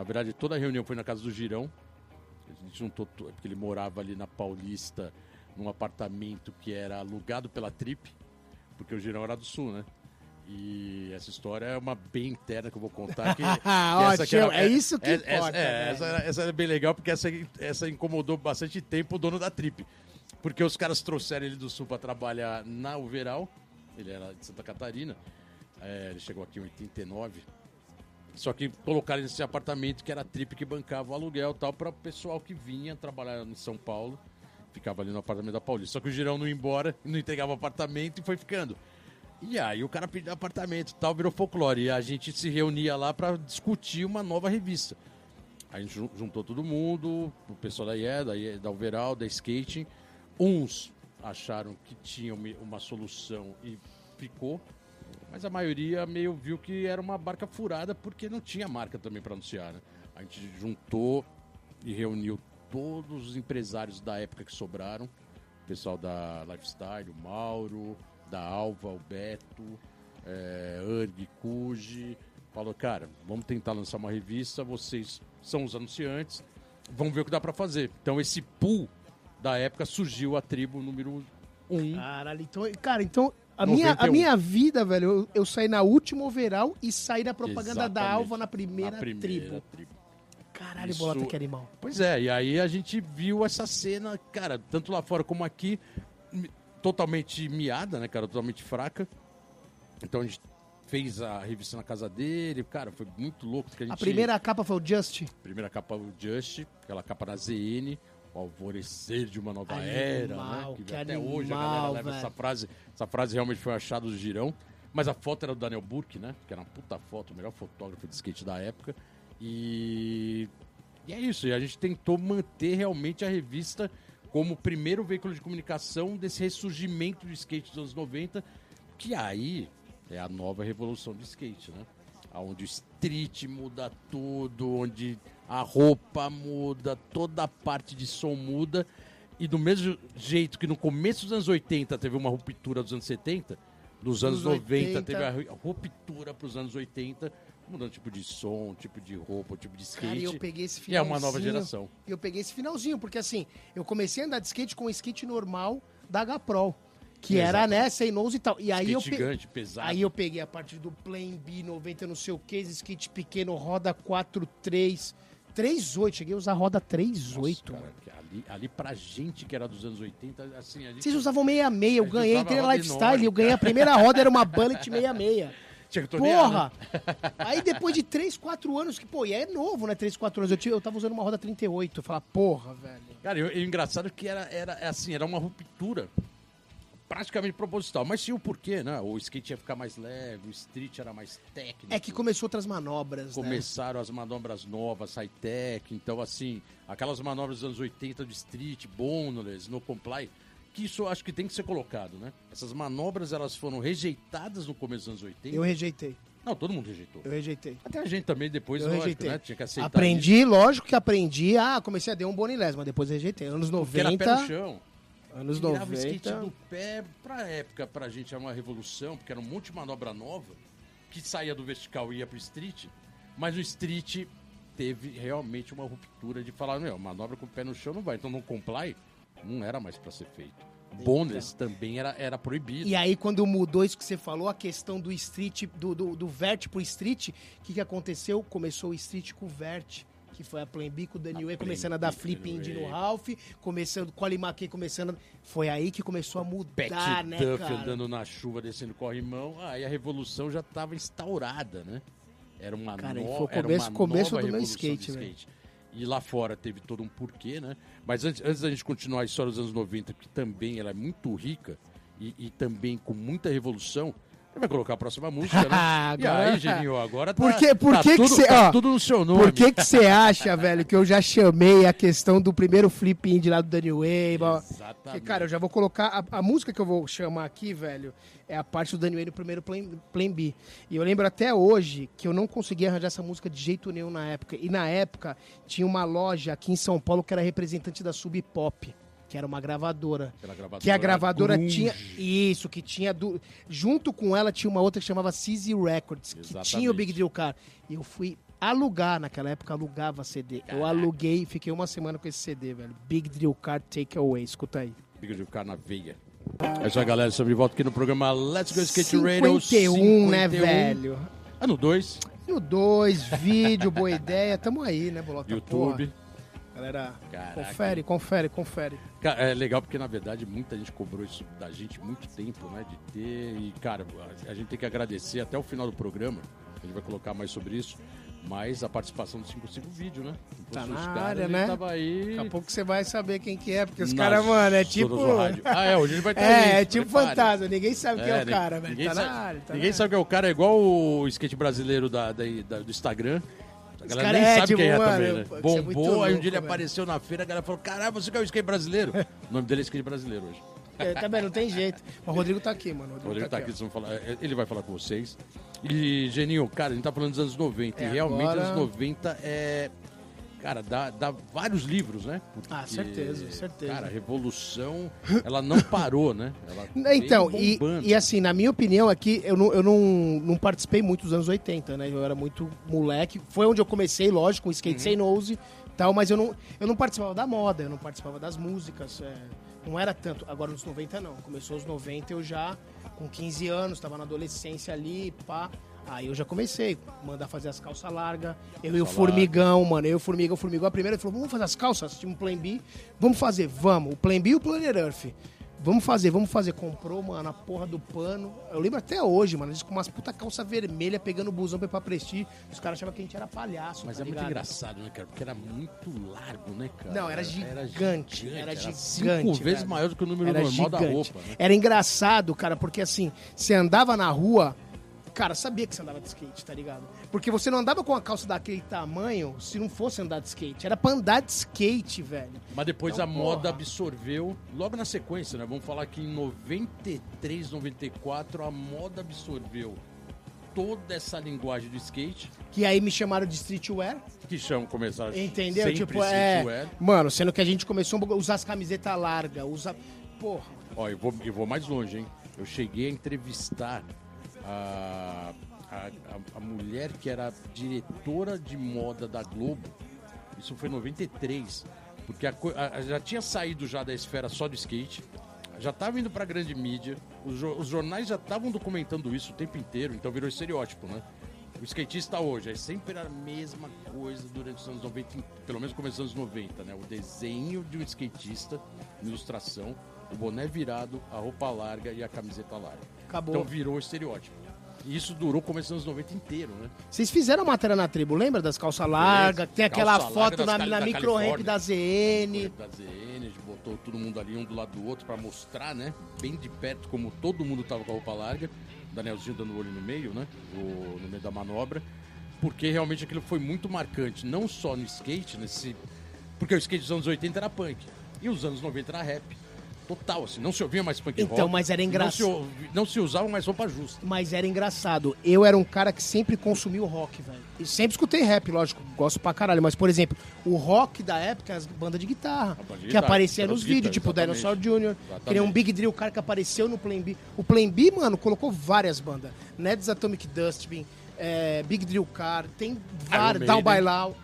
Na verdade, toda a reunião foi na casa do Girão. A gente juntou, to- porque ele morava ali na Paulista, num apartamento que era alugado pela Trip, porque o Girão era do Sul, né? E essa história é uma bem interna que eu vou contar. Que, que essa aqui Ótimo, é isso que essa- importa, É, velho. essa, era- essa é bem legal, porque essa, essa incomodou bastante tempo o dono da Trip. Porque os caras trouxeram ele do Sul para trabalhar na Uveral. Ele era de Santa Catarina. É, ele chegou aqui em 89. Só que colocaram nesse apartamento que era a Trip que bancava o aluguel tal para o pessoal que vinha trabalhar em São Paulo. Ficava ali no apartamento da Paulista. Só que o Girão não ia embora, não entregava o apartamento e foi ficando. E aí o cara pediu apartamento tal, virou folclore. E a gente se reunia lá para discutir uma nova revista. A gente jun- juntou todo mundo, o pessoal da IE, da, IE, da Overall, da Skating. Uns acharam que tinha uma solução e ficou. Mas a maioria meio viu que era uma barca furada porque não tinha marca também para anunciar. Né? A gente juntou e reuniu todos os empresários da época que sobraram. O pessoal da Lifestyle, o Mauro, da Alva, o Beto, é, Erg, Cuji, falou, cara, vamos tentar lançar uma revista, vocês são os anunciantes, vamos ver o que dá pra fazer. Então esse pool da época surgiu a tribo número 1. Um. Caralho, então, cara, então a minha, a minha vida, velho, eu, eu saí na última overall e saí da propaganda Exatamente. da Alva na primeira, Na primeira tribo. tribo. Caralho, Isso- bolota que animal. Pois é, e aí a gente viu essa cena, cara, tanto lá fora como aqui, totalmente miada, né, cara, totalmente fraca. Então a gente fez a revista na casa dele, cara, foi muito louco. A, A gente, primeira capa foi o Just. primeira capa o Just, aquela capa da ZN, o alvorecer de uma nova Animal, era, né? Que, que até animal, hoje a galera leva velho. essa frase. Essa frase realmente foi achada do girão. Mas a foto era do Daniel Burke, né? Que era uma puta foto, o melhor fotógrafo de skate da época. E, e é isso. E a gente tentou manter realmente a revista como o primeiro veículo de comunicação desse ressurgimento do skate dos anos 90, que aí é a nova revolução do skate, né? Onde o street muda tudo, onde a roupa muda, toda a parte de som muda. E do mesmo jeito que no começo dos anos 80 teve uma ruptura dos anos 70, nos anos Nos 90 80. teve a ru- ruptura para os anos 80, mudando tipo de som, tipo de roupa, tipo de skate. Cara, e eu peguei esse e é finalzinho. uma nova geração. Eu peguei esse finalzinho, porque assim, eu comecei a andar de skate com o skate normal da H-Pro. Que era, Exatamente. né, sem nose e tal. E aí eu, skate pe- gigante, pesado. aí eu peguei a parte do Plan B 90, não sei o que, skate pequeno, roda 4.3, 3.8. Cheguei a usar roda 3.8. Nossa, cara, que ali, ali pra gente que era dos anos 80, assim, a gente Vocês usavam 66, eu ganhei, entrei na Lifestyle, enorme, eu ganhei a primeira roda, era uma Bullet 66. tinha que tornear, Porra! né? Aí depois de 3, 4 anos, que, pô, e é novo, né? 3, 4 anos. Eu, tive, eu tava usando uma roda 38. Eu falava, porra, velho. Cara, e o o engraçado é que era, era é assim, era uma ruptura praticamente proposital. Mas tinha o porquê, né? O skate ia ficar mais leve, o street era mais técnico. É que começou outras manobras, né? Começaram as manobras novas, high-tech, então assim, aquelas manobras dos anos 80 de street, boneless, no comply, que isso eu acho que tem que ser colocado, né? Essas manobras, elas foram rejeitadas no começo dos anos 80. Eu rejeitei, Não, todo mundo rejeitou. eu rejeitei. Até a gente também depois, Eu lógico, rejeitei. né? Tinha que aceitar Aprendi, lógico que aprendi. Ah, comecei a dar um bonilés, mas depois rejeitei. Anos isso, porque era pé no 90. chão. Anos E virava o skate 90. do pé, pra época, pra gente era uma revolução, porque era um monte de manobra nova, que saía do vertical e ia pro street, mas o street teve realmente uma ruptura de falar, meu, manobra com o pé no chão não vai, então no comply não era mais pra ser feito. Bonus também era, era proibido. E aí, quando mudou isso que você falou, a questão do street, do, do, do vert pro street, o que, que aconteceu? Começou o street com o vert. Que foi a Plan B com o Daniel começando a dar flip indie no. Ralph, começando com McKay começando. a- Foi aí que começou a Pat mudar, né, Duff cara? andando na chuva, descendo corrimão, aí a revolução já estava instaurada, né? Era uma, Cara, no... foi o era começo- uma começo nova do meu skate, velho. E lá fora teve todo um porquê, né? Mas antes, antes da gente continuar a história dos anos 90, que também ela é muito rica e, e também com muita revolução, você vai colocar a próxima música, né? e Agora- aí, Geninho, agora tá, Por que, por tá que, que tudo, você. tá ó, tudo no seu nome. Por que que você acha, velho, que eu já chamei a questão do primeiro flip indie lá do Daniel Way? Exatamente. Porque, cara, eu já vou colocar. A, a música que eu vou chamar aqui, velho, é a parte do Daniel Way do primeiro Plan, Plan B. E eu lembro até hoje que eu não conseguia arranjar essa música de jeito nenhum na época. E na época tinha uma loja aqui em São Paulo que era representante da Sub Pop. Que era uma gravadora. Gravadora Que a gravadora grunge. tinha. Isso, que tinha. Do, junto com ela tinha uma outra que chamava CZ Records, que Exatamente. tinha o Big Drill Car. E eu fui alugar, naquela época alugava CD. Eu aluguei, fiquei uma semana com esse CD, velho. Big Drill Car Takeaway, escuta aí. Bico de ficar na veia. É isso aí, galera. Estamos de volta aqui no programa Let's Go Skate Radio 51, né, 51. velho? Ano 2, No 2, vídeo, boa ideia. Tamo aí, né, Bolota? YouTube. Porra. Galera, Caraca. confere, confere, confere. É legal porque, na verdade, muita gente cobrou isso da gente muito tempo, né? De ter. E, cara, a, a gente tem que agradecer até o final do programa. A gente vai colocar mais sobre isso. Mas a participação do 55 Vídeo, né? Se Tá na caras, área, né? Tava aí. Daqui a pouco você vai saber quem que é, porque os caras, mano, é tipo... Ah, é, hoje ele vai estar É, aí, é tipo prepare. fantasma, ninguém sabe quem é, o né? cara, velho. Tá sabe, na área, tá ninguém sabe quem é o cara, é igual o skate brasileiro da, da- da- do Instagram. A galera cara nem é, sabe tipo, quem é mano, também, né? pô, é Bombou, aí um dia ele velho. apareceu na feira, a galera falou: caralho, você que é o skate brasileiro. o nome dele é skate brasileiro hoje. É, tá vendo? Não tem jeito. O Rodrigo tá aqui, mano. O Rodrigo tá aqui, vocês vão falar, é, ele vai falar com vocês. E, Geninho, cara, a gente tá falando dos anos 90. É, e realmente, agora- anos 90 é. Cara, dá, dá vários livros, né? ah, certeza, certeza. Cara, a revolução, ela não parou, né? Ela então, e, e, assim, na minha opinião aqui, eu, não, eu não, não participei muito dos anos 80, né? Eu era muito moleque. Foi onde eu comecei, lógico, com skate uhum. sem nose tal, mas eu não, eu não participava da moda, eu não participava das músicas. É, não era tanto. Agora nos 90 não. Começou os 90, eu já, com 15 anos, estava na adolescência ali, pá. Aí eu já comecei, mandar fazer as calças largas. Eu e o Formigão, mano. Eu e o Formigão, o Formigão, a primeira ele falou: vamos fazer as calças? Tinha um Plan B. Vamos fazer, vamos. O Plan B e o Planner Earth. Vamos fazer, vamos fazer. Comprou, mano, a porra do pano. Eu lembro até hoje, mano. Eles com umas puta calça vermelha pegando o busão pra ir pra prestir. Os caras achavam que a gente era palhaço. Mas tá é ligado? muito engraçado, né, cara? Porque era muito largo, né, cara? Não, era, gigante. Era gigante. Era, gigante, cinco vezes maior do que o número era normal gigante. da roupa. Né? Era engraçado, cara, porque assim, você andava na rua cara, sabia que você andava de skate, tá ligado? Porque você não andava com a calça daquele tamanho se não fosse andar de skate. Era pra andar de skate, velho. Mas depois então, a porra. moda absorveu, logo na sequência, né? Vamos falar que em 93, 94, a moda absorveu toda essa linguagem do skate. Que aí me chamaram de streetwear. Que chamam, começaram Entendeu? Sempre tipo, é. Mano, sendo que a gente começou a usar as camisetas largas, usar. Porra. Ó, eu vou, eu vou mais longe, hein? Eu cheguei a entrevistar a, a, a, mulher que era diretora de moda da Globo, isso foi em 93, porque a, a, já tinha saído já da esfera só do skate, já estava indo para a grande mídia, os, os jornais já estavam documentando isso o tempo inteiro, então virou estereótipo, né? O skatista hoje é sempre a mesma coisa durante os anos 90, pelo menos começando dos anos 90, né? O desenho de um skatista, ilustração, o boné virado, a roupa larga e a camiseta larga. Acabou. Então virou estereótipo. E isso durou começando os anos 90 inteiro, né? Vocês fizeram matéria na tribo, lembra das calças largas? Tem aquela Calça foto na, na micro ramp da ZN. Da ZN, a gente botou todo mundo ali um do lado do outro para mostrar, né? Bem de perto como todo mundo tava com a roupa larga. Danielzinho dando o olho no meio, né? O, no meio da manobra. Porque realmente aquilo foi muito marcante, não só no skate, nesse. Porque o skate dos anos 80 era punk. E os anos 90 era rap. Total, assim, não se ouvia mais punk então, rock. mas era engraçado. Não, não se, usava mais roupa justa. Mas era engraçado. Eu era um cara que sempre consumiu rock, velho. E sempre escutei rap, lógico, gosto pra caralho. Mas, por exemplo, o rock da época, as bandas de guitarra, banda de que guitarra, aparecia nos vídeos, tipo exatamente. Dinosaur Jr., que nem um Big Drill, o cara que apareceu no Plan B. O Plan B, mano, colocou várias bandas. Ned's Atomic Dustbin, é, Big Drill Car, tem várias, Down by.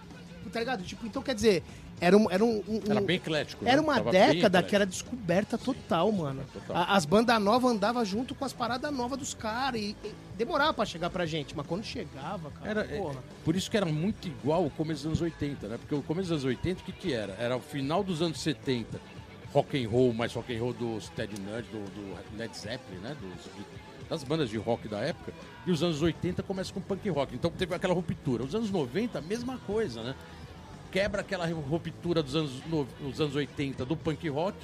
Tá ligado? Tipo, então quer dizer, era, um, era, um, um, era bem eclético. Era né? uma Tava década que era descoberta total, mano. Total. A, as bandas novas andavam junto com as paradas novas dos caras. E, e, demorava pra chegar pra gente, mas quando chegava, cara, era, é, Por isso que era muito igual o começo dos anos 80, né? Porque o começo dos anos 80, o que, que era? Era o final dos anos 70, rock and roll, mais rock and roll do Ted Nudge, do, do Led Zeppelin, né? Dos, das bandas de rock da época. E os anos 80 começa com punk rock. Então teve aquela ruptura. Os anos 90, a mesma coisa, né? Quebra aquela ruptura dos anos, no, dos anos 80 do punk rock,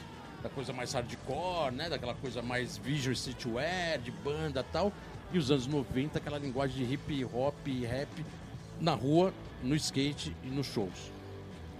da coisa mais hardcore, né? Daquela coisa mais visual streetwear, de banda e tal. E os anos 90, aquela linguagem de hip hop e rap na rua, no skate e nos shows.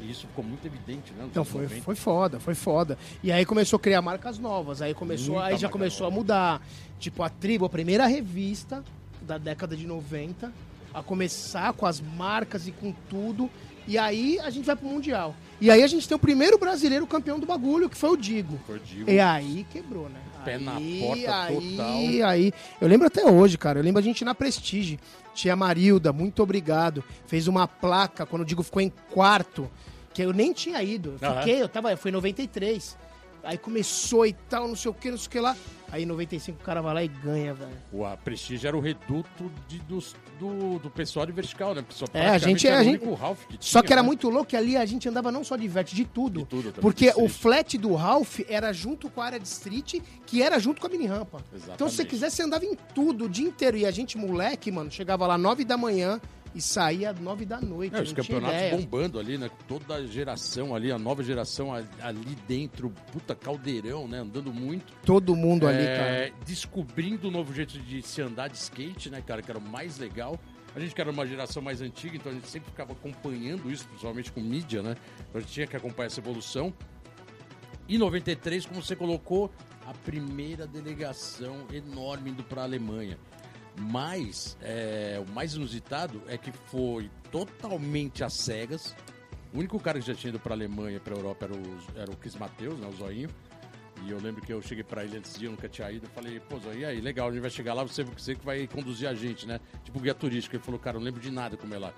E isso ficou muito evidente, né? Então foi, foi foda, foi foda. E aí começou a criar marcas novas, aí começou, Muita aí já começou nova. a mudar. Tipo, a Tribo, a primeira revista da década de 90, a começar com as marcas e com tudo. E aí a gente vai pro Mundial. E aí a gente tem o primeiro brasileiro campeão do bagulho, que foi o Digo. Foi o Digo. E aí quebrou, né? Pé aí, na porta aí, total. Aí, eu lembro até hoje, cara. Eu lembro a gente na Prestige. Tia Marilda, muito obrigado. Fez uma placa quando o Digo ficou em quarto, que eu nem tinha ido. Eu fiquei, uhum. eu tava, foi em 93. Aí começou e tal, não sei o que, não sei o que lá. Aí em 95 o cara vai lá e ganha, velho. O a Prestige era o reduto de, dos, do, do pessoal de vertical, né? Pessoal, é, a gente é. A gente... Que só tinha, que era né? muito louco que ali a gente andava não só de vert, de tudo. De tudo porque o flat do Ralph era junto com a área de street, que era junto com a mini rampa. Exatamente. Então se você quisesse, você andava em tudo o dia inteiro. E a gente, moleque, mano, chegava lá 9 da manhã e saía nove da noite. É, os campeonatos bombando ali, né? Toda a geração ali, a nova geração ali dentro, puta caldeirão, né? Andando muito. Todo mundo é, ali, cara. Descobrindo um novo jeito de se andar de skate, né, cara? Que era o mais legal. A gente que era uma geração mais antiga, então a gente sempre ficava acompanhando isso, principalmente com mídia, né? Então a gente tinha que acompanhar essa evolução. E 93, como você colocou, a primeira delegação enorme indo para a Alemanha. Mas é, o mais inusitado é que foi totalmente às cegas. O único cara que já tinha ido pra Alemanha e pra Europa era o, era o Chris Mateus, né? O Zoinho. E eu lembro que eu cheguei pra ele antes de eu nunca tinha ido. Eu falei, pô, Zoinho, e aí, legal, a gente vai chegar lá, você, você que vai conduzir a gente, né? Tipo guia turístico. Ele falou, cara, eu não lembro de nada como é lá.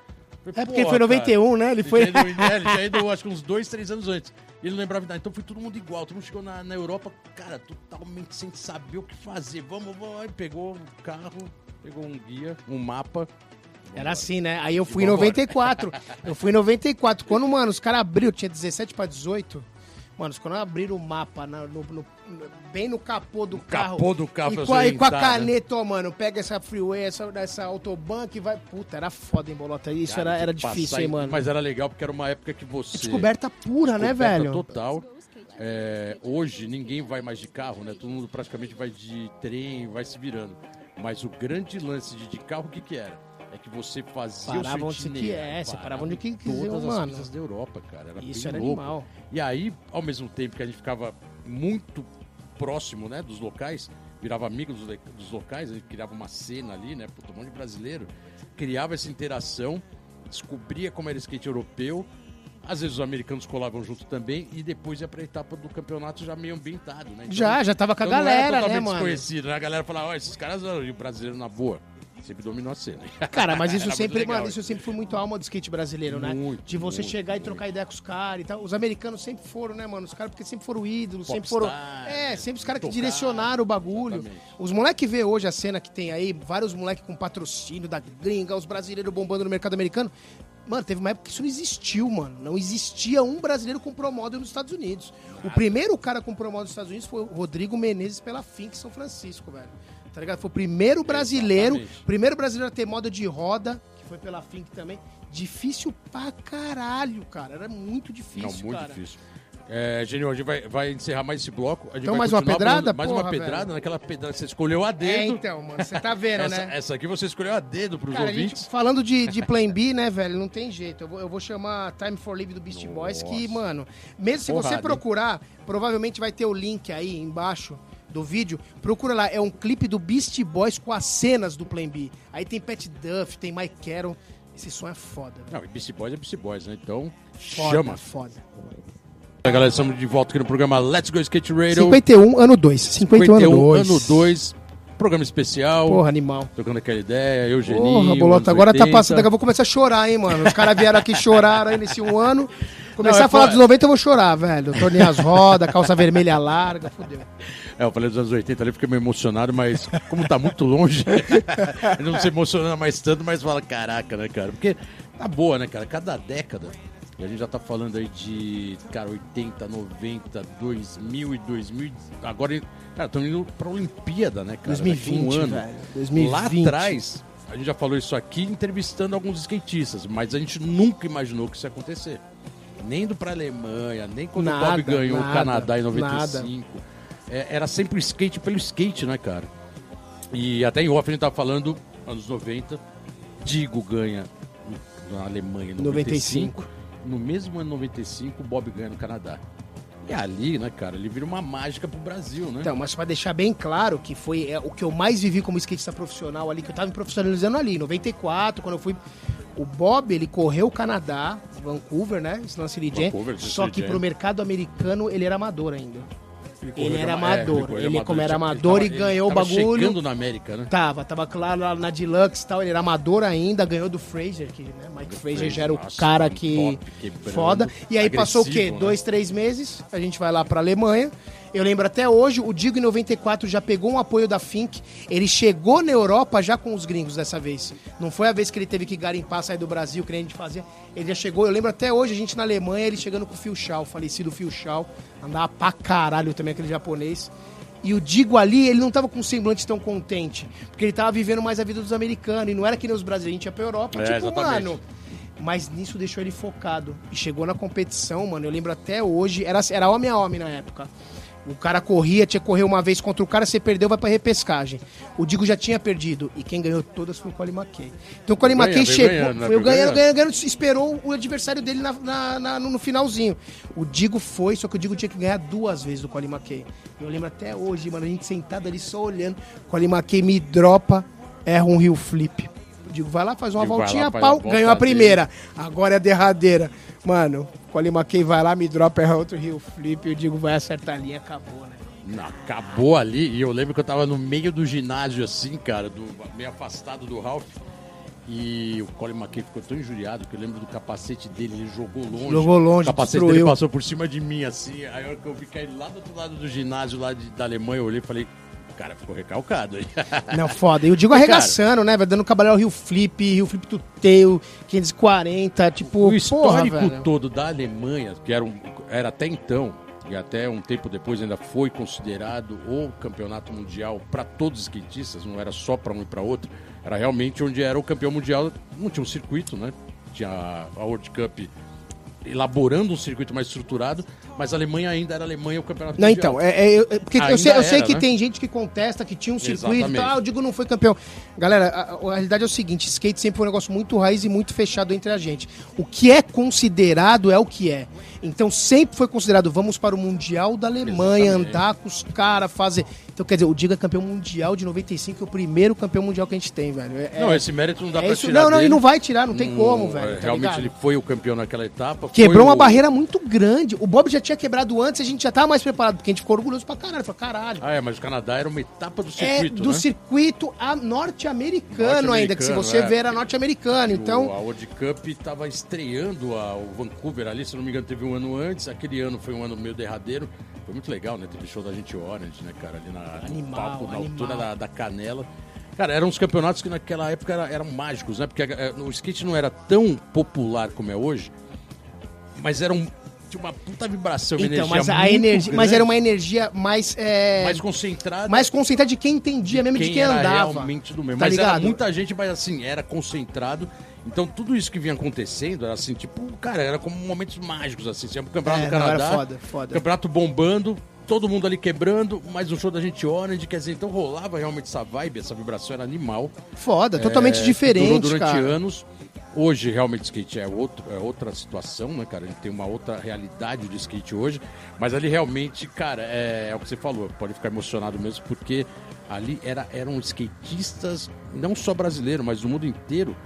Falei, É porque "Porra, foi 91, né? Ele Ele, foi. ido, ele tinha ido, acho que uns dois, três anos antes. E ele não lembrava de nada. Então foi todo mundo igual. Todo mundo chegou na, na Europa, cara, totalmente sem saber o que fazer. Vamos, vamos. Aí pegou o carro, pegou um guia, um mapa. Era assim, né? Aí eu fui em Vambora. 94. Eu fui em 94. Quando, mano, os caras abriram, tinha 17 pra 18. Mano, quando abriram o mapa na- no- no- no- bem no capô do carro. capô do carro E com, a, e com a orientar, né? caneta, ó, mano, pega essa freeway, essa, essa autobahn que vai. Puta, era foda, hein, Bolota? Isso Cara, era, era difícil, hein, mano. Mas era legal porque era uma época que você. Descoberta pura, né, Descoberta velho? total. É, hoje ninguém vai mais de carro, né? Todo mundo praticamente vai de trem, vai se virando. Mas o grande lance de, de carro, o que que era? É que você fazia Parava o seu onde você itinerário, quisesse, parava parava onde que quiser, todas mano. as pistas da Europa, cara. Era Isso era louco. animal. E aí, ao mesmo tempo que a gente ficava muito próximo, né, dos locais, virava amigo dos, dos locais, a gente criava uma cena ali, né, puta, um monte de brasileiro, criava essa interação, descobria como era o skate europeu, às vezes os americanos colavam junto também, e depois ia pra etapa do campeonato já meio ambientado, né? Então, Já, já tava com a então não galera, né, mano? desconhecido, né? A galera falava, ó, esses caras, e o brasileiro na boa, sempre dominou a cena. Cara, mas isso sempre, legal, mano, isso sempre foi muito alma do skate brasileiro, né? Muito, de você muito, chegar e muito. trocar ideia com os caras e tal. Os americanos sempre foram, né, mano? Os caras, porque sempre foram ídolos, sempre foram. É, sempre os caras que direcionaram o bagulho. exatamente. Os moleques vê hoje a cena que tem aí, vários moleques com patrocínio da gringa, os brasileiros bombando no mercado americano. Mano, teve uma época que isso não existiu, mano. Não existia um brasileiro com promóvel nos Estados Unidos. O primeiro cara com promóvel nos Estados Unidos foi o Rodrigo Menezes pela Fink São Francisco, velho. Tá ligado? Foi o primeiro brasileiro, Exatamente. primeiro brasileiro a ter moda de roda, que foi pela Fink também. Difícil pra caralho, cara. Era muito difícil, Não, muito cara. difícil. É, Genio, a gente vai, vai encerrar mais esse bloco. Então, mais uma pedrada? Mais uma Porra, pedrada, velho. naquela pedrada que você escolheu a É, dedo. então, mano, você tá vendo, essa, né? essa aqui você escolheu a dedo pros Cara, a gente, ouvintes. falando de, de Plan B, né, velho, não tem jeito. Eu vou, eu vou chamar Time for Live do Beast Boys, que, Nossa. mano, mesmo se Porrada, você hein? procurar, provavelmente vai ter o link aí embaixo do vídeo. Procura lá, é um clipe do Beast Boys com as cenas do Plan B. Aí tem Pat Duff, tem Mike Carroll. Esse som é foda. velho. Não, e Beastie Boys é Beastie Boys, né? Então, Foda, chama. foda. Aí, galera, estamos de volta aqui no programa Let's Go Skate Radio. 51, ano 2. 51, ano 2. ano 2. Programa especial. Porra, animal. Trocando aquela ideia, eu, Geninho. Porra, Bolota, agora tá 80. passando. Daqui eu vou começar a chorar, hein, mano. Os caras vieram aqui chorar aí nesse um ano. Começar Não, a falar dos 90, eu vou chorar, velho. Tornei as rodas, calça vermelha larga, fodeu. É, eu falei dos anos 80 ali, fiquei meio emocionado, mas como tá muito longe, não se emociona mais tanto, mas fala, caraca, né, cara? Porque tá boa, né, cara? Cada década, e a gente já tá falando aí de, cara, 80, 90, 2000 e 2000, agora, cara, estamos indo pra Olimpíada, né, cara? Daqui a 2020, um ano. velho. 2020. Lá atrás, a gente já falou isso aqui entrevistando alguns skatistas, mas a gente nunca imaginou que isso ia acontecer. Nem do pra Alemanha, nem quando Nada, o Bob ganhou nada, o Canadá em nada. 95. É, era sempre o skate pelo skate, né, cara? E até em off a gente tava falando, anos 90, Digo ganha na Alemanha em 95. 95. No mesmo ano 95, o Bob ganha no Canadá. E ali, né, cara, ele vira uma mágica pro Brasil, né? Então, mas pra deixar bem claro que foi é, o que eu mais vivi como skatista profissional ali, que eu tava me profissionalizando ali, em 94, quando eu fui. O Bob, ele correu o Canadá, Vancouver, né? Slam City Jam. Vancouver, Só City que Jam. pro mercado americano ele era amador ainda. Ele era de ama- é, amador. de Ele, como era amador ele e ganhou o bagulho. chegando na América, né? Tava, tava claro lá na Deluxe e tal, ele era amador ainda, ganhou do Fraser, que, né, Mike Fraser já era o nossa, cara que. top, quebrando, foda. E aí passou o quê? né? Dois, três meses, a gente vai lá pra Alemanha. Eu lembro até hoje, o Digo em 94 já pegou um apoio da Fink. Ele chegou na Europa já com os gringos dessa vez. Não foi a vez que ele teve que garimpar, sair do Brasil, que nem a gente fazia. Ele já chegou, eu lembro até hoje, a gente na Alemanha, ele chegando com o Phil Shaw, falecido Phil Shaw. Andava pra caralho também aquele japonês. E o Digo ali, ele não tava com um semblante tão contente. Porque ele tava vivendo mais a vida dos americanos. E não era que nem os brasileiros, a gente ia pra Europa, É, tipo, exatamente. mano. Mas nisso deixou ele focado. E chegou na competição, mano. Eu lembro até hoje. Era, era homem a homem na época. O cara corria, tinha que correr uma vez contra o cara, você perdeu, vai pra repescagem. O Digo já tinha perdido. E quem ganhou todas foi o Colin McKay. Então o Colin Ganha, McKay chegou. ganhando, né? foi o ganhando, ganhando. ganhando, esperou o adversário dele na, na- na- no, finalzinho. O Digo foi, só que o Digo tinha que ganhar duas vezes do Colin McKay. Eu lembro até hoje, mano, a gente sentado ali só olhando. O Colin McKay me dropa, erra um rio flip. digo, vai lá, faz uma Digo, voltinha, lá, pau, ganhou a primeira. Agora é a derradeira. Mano, Colin McKay vai lá, me dropa, erra outro Rio Flip, eu digo, vai acertar a linha, acabou, né? Não, acabou ali. E eu lembro que eu tava no meio do ginásio, assim, cara, do, meio afastado do Ralph. E o Colin McKay ficou tão injuriado que eu lembro do capacete dele, ele jogou longe. Jogou longe, O capacete destruiu. dele passou por cima de mim, assim. Aí a hora que eu vi cair lá do outro lado do ginásio, lá de- da Alemanha, eu olhei e falei, o cara ficou recalcado aí. Não, foda. E eu digo Cara. arregaçando, né, velho? Dando cavaleiro Rio Flip, Rio Flip tuteu, 540, tipo, o porra, histórico velho. todo da Alemanha, que era, um- era até então, e até um tempo depois ainda foi considerado o campeonato mundial para todos os skatistas, não era só para um e para outro, era realmente onde era o campeão mundial, não tinha um circuito, né? Tinha a World Cup elaborando um circuito mais estruturado, mas a Alemanha ainda era Alemanha o campeonato Não, mundial. então, é, é- é- porque eu sei, eu sei era, que né? tem gente que contesta que tinha um circuito e tal, eu digo não foi campeão. Galera, a, a realidade é o seguinte, skate sempre foi um negócio muito raiz e muito fechado entre a gente. O que é considerado é o que é. Então sempre foi considerado, vamos para o Mundial da Alemanha, Exatamente. andar com os caras, fazer... Então, quer dizer, o Diga campeão mundial de 95 é o primeiro campeão mundial que a gente tem, velho. É- Não, é- esse mérito não dá é pra isso, tirar não, não, dele. e não vai tirar, não tem Não, como, é, velho. tá realmente ligado? ele foi o campeão naquela etapa. Quebrou uma o- barreira muito grande. O Bob já tinha quebrado antes, a gente já tava mais preparado, porque a gente ficou orgulhoso pra caralho. Falou, caralho. Ah, é, mas o Canadá era uma etapa do é circuito, do né? circuito norte-americano Norte-americano, ainda, que se você é. ver era norte-americano. Então, a World Cup estava estreando a, o Vancouver ali, se não me engano, teve um ano antes. Aquele ano foi um ano meio derradeiro. Foi muito legal, né? Teve show da gente Orange, né, cara? Ali na, no Animal, palco, na animal. altura da, da canela. Cara, eram uns campeonatos que naquela época era- eram mágicos, né? Porque eh, o skate não era tão popular como é hoje, mas era um, tinha uma puta vibração, uma então energia mas a energia, mas grande, era uma energia mais é, mais mais, concentrada. concentrada de quem entendia mesmo, de quem era andava. realmente do mesmo. Tá mas era ligado? muita gente, mas assim, era concentrado. Então tudo isso que vinha acontecendo era assim, tipo, cara, era como momentos mágicos, assim. Tinha o campeonato É, do era Canadá, foda, foda. campeonato bombando, todo mundo ali quebrando, mais um show da gente Orange, quer dizer, então rolava realmente essa vibe, essa vibração era animal. Foda, totalmente É, que diferente, durante cara. anos. Hoje, realmente, o skate é, outro, é outra situação, né, cara? A gente tem uma outra realidade do skate hoje. Mas ali, realmente, cara, é, é o que você falou. Pode ficar emocionado mesmo, porque ali era, eram skatistas, não só brasileiros, mas do mundo inteiro,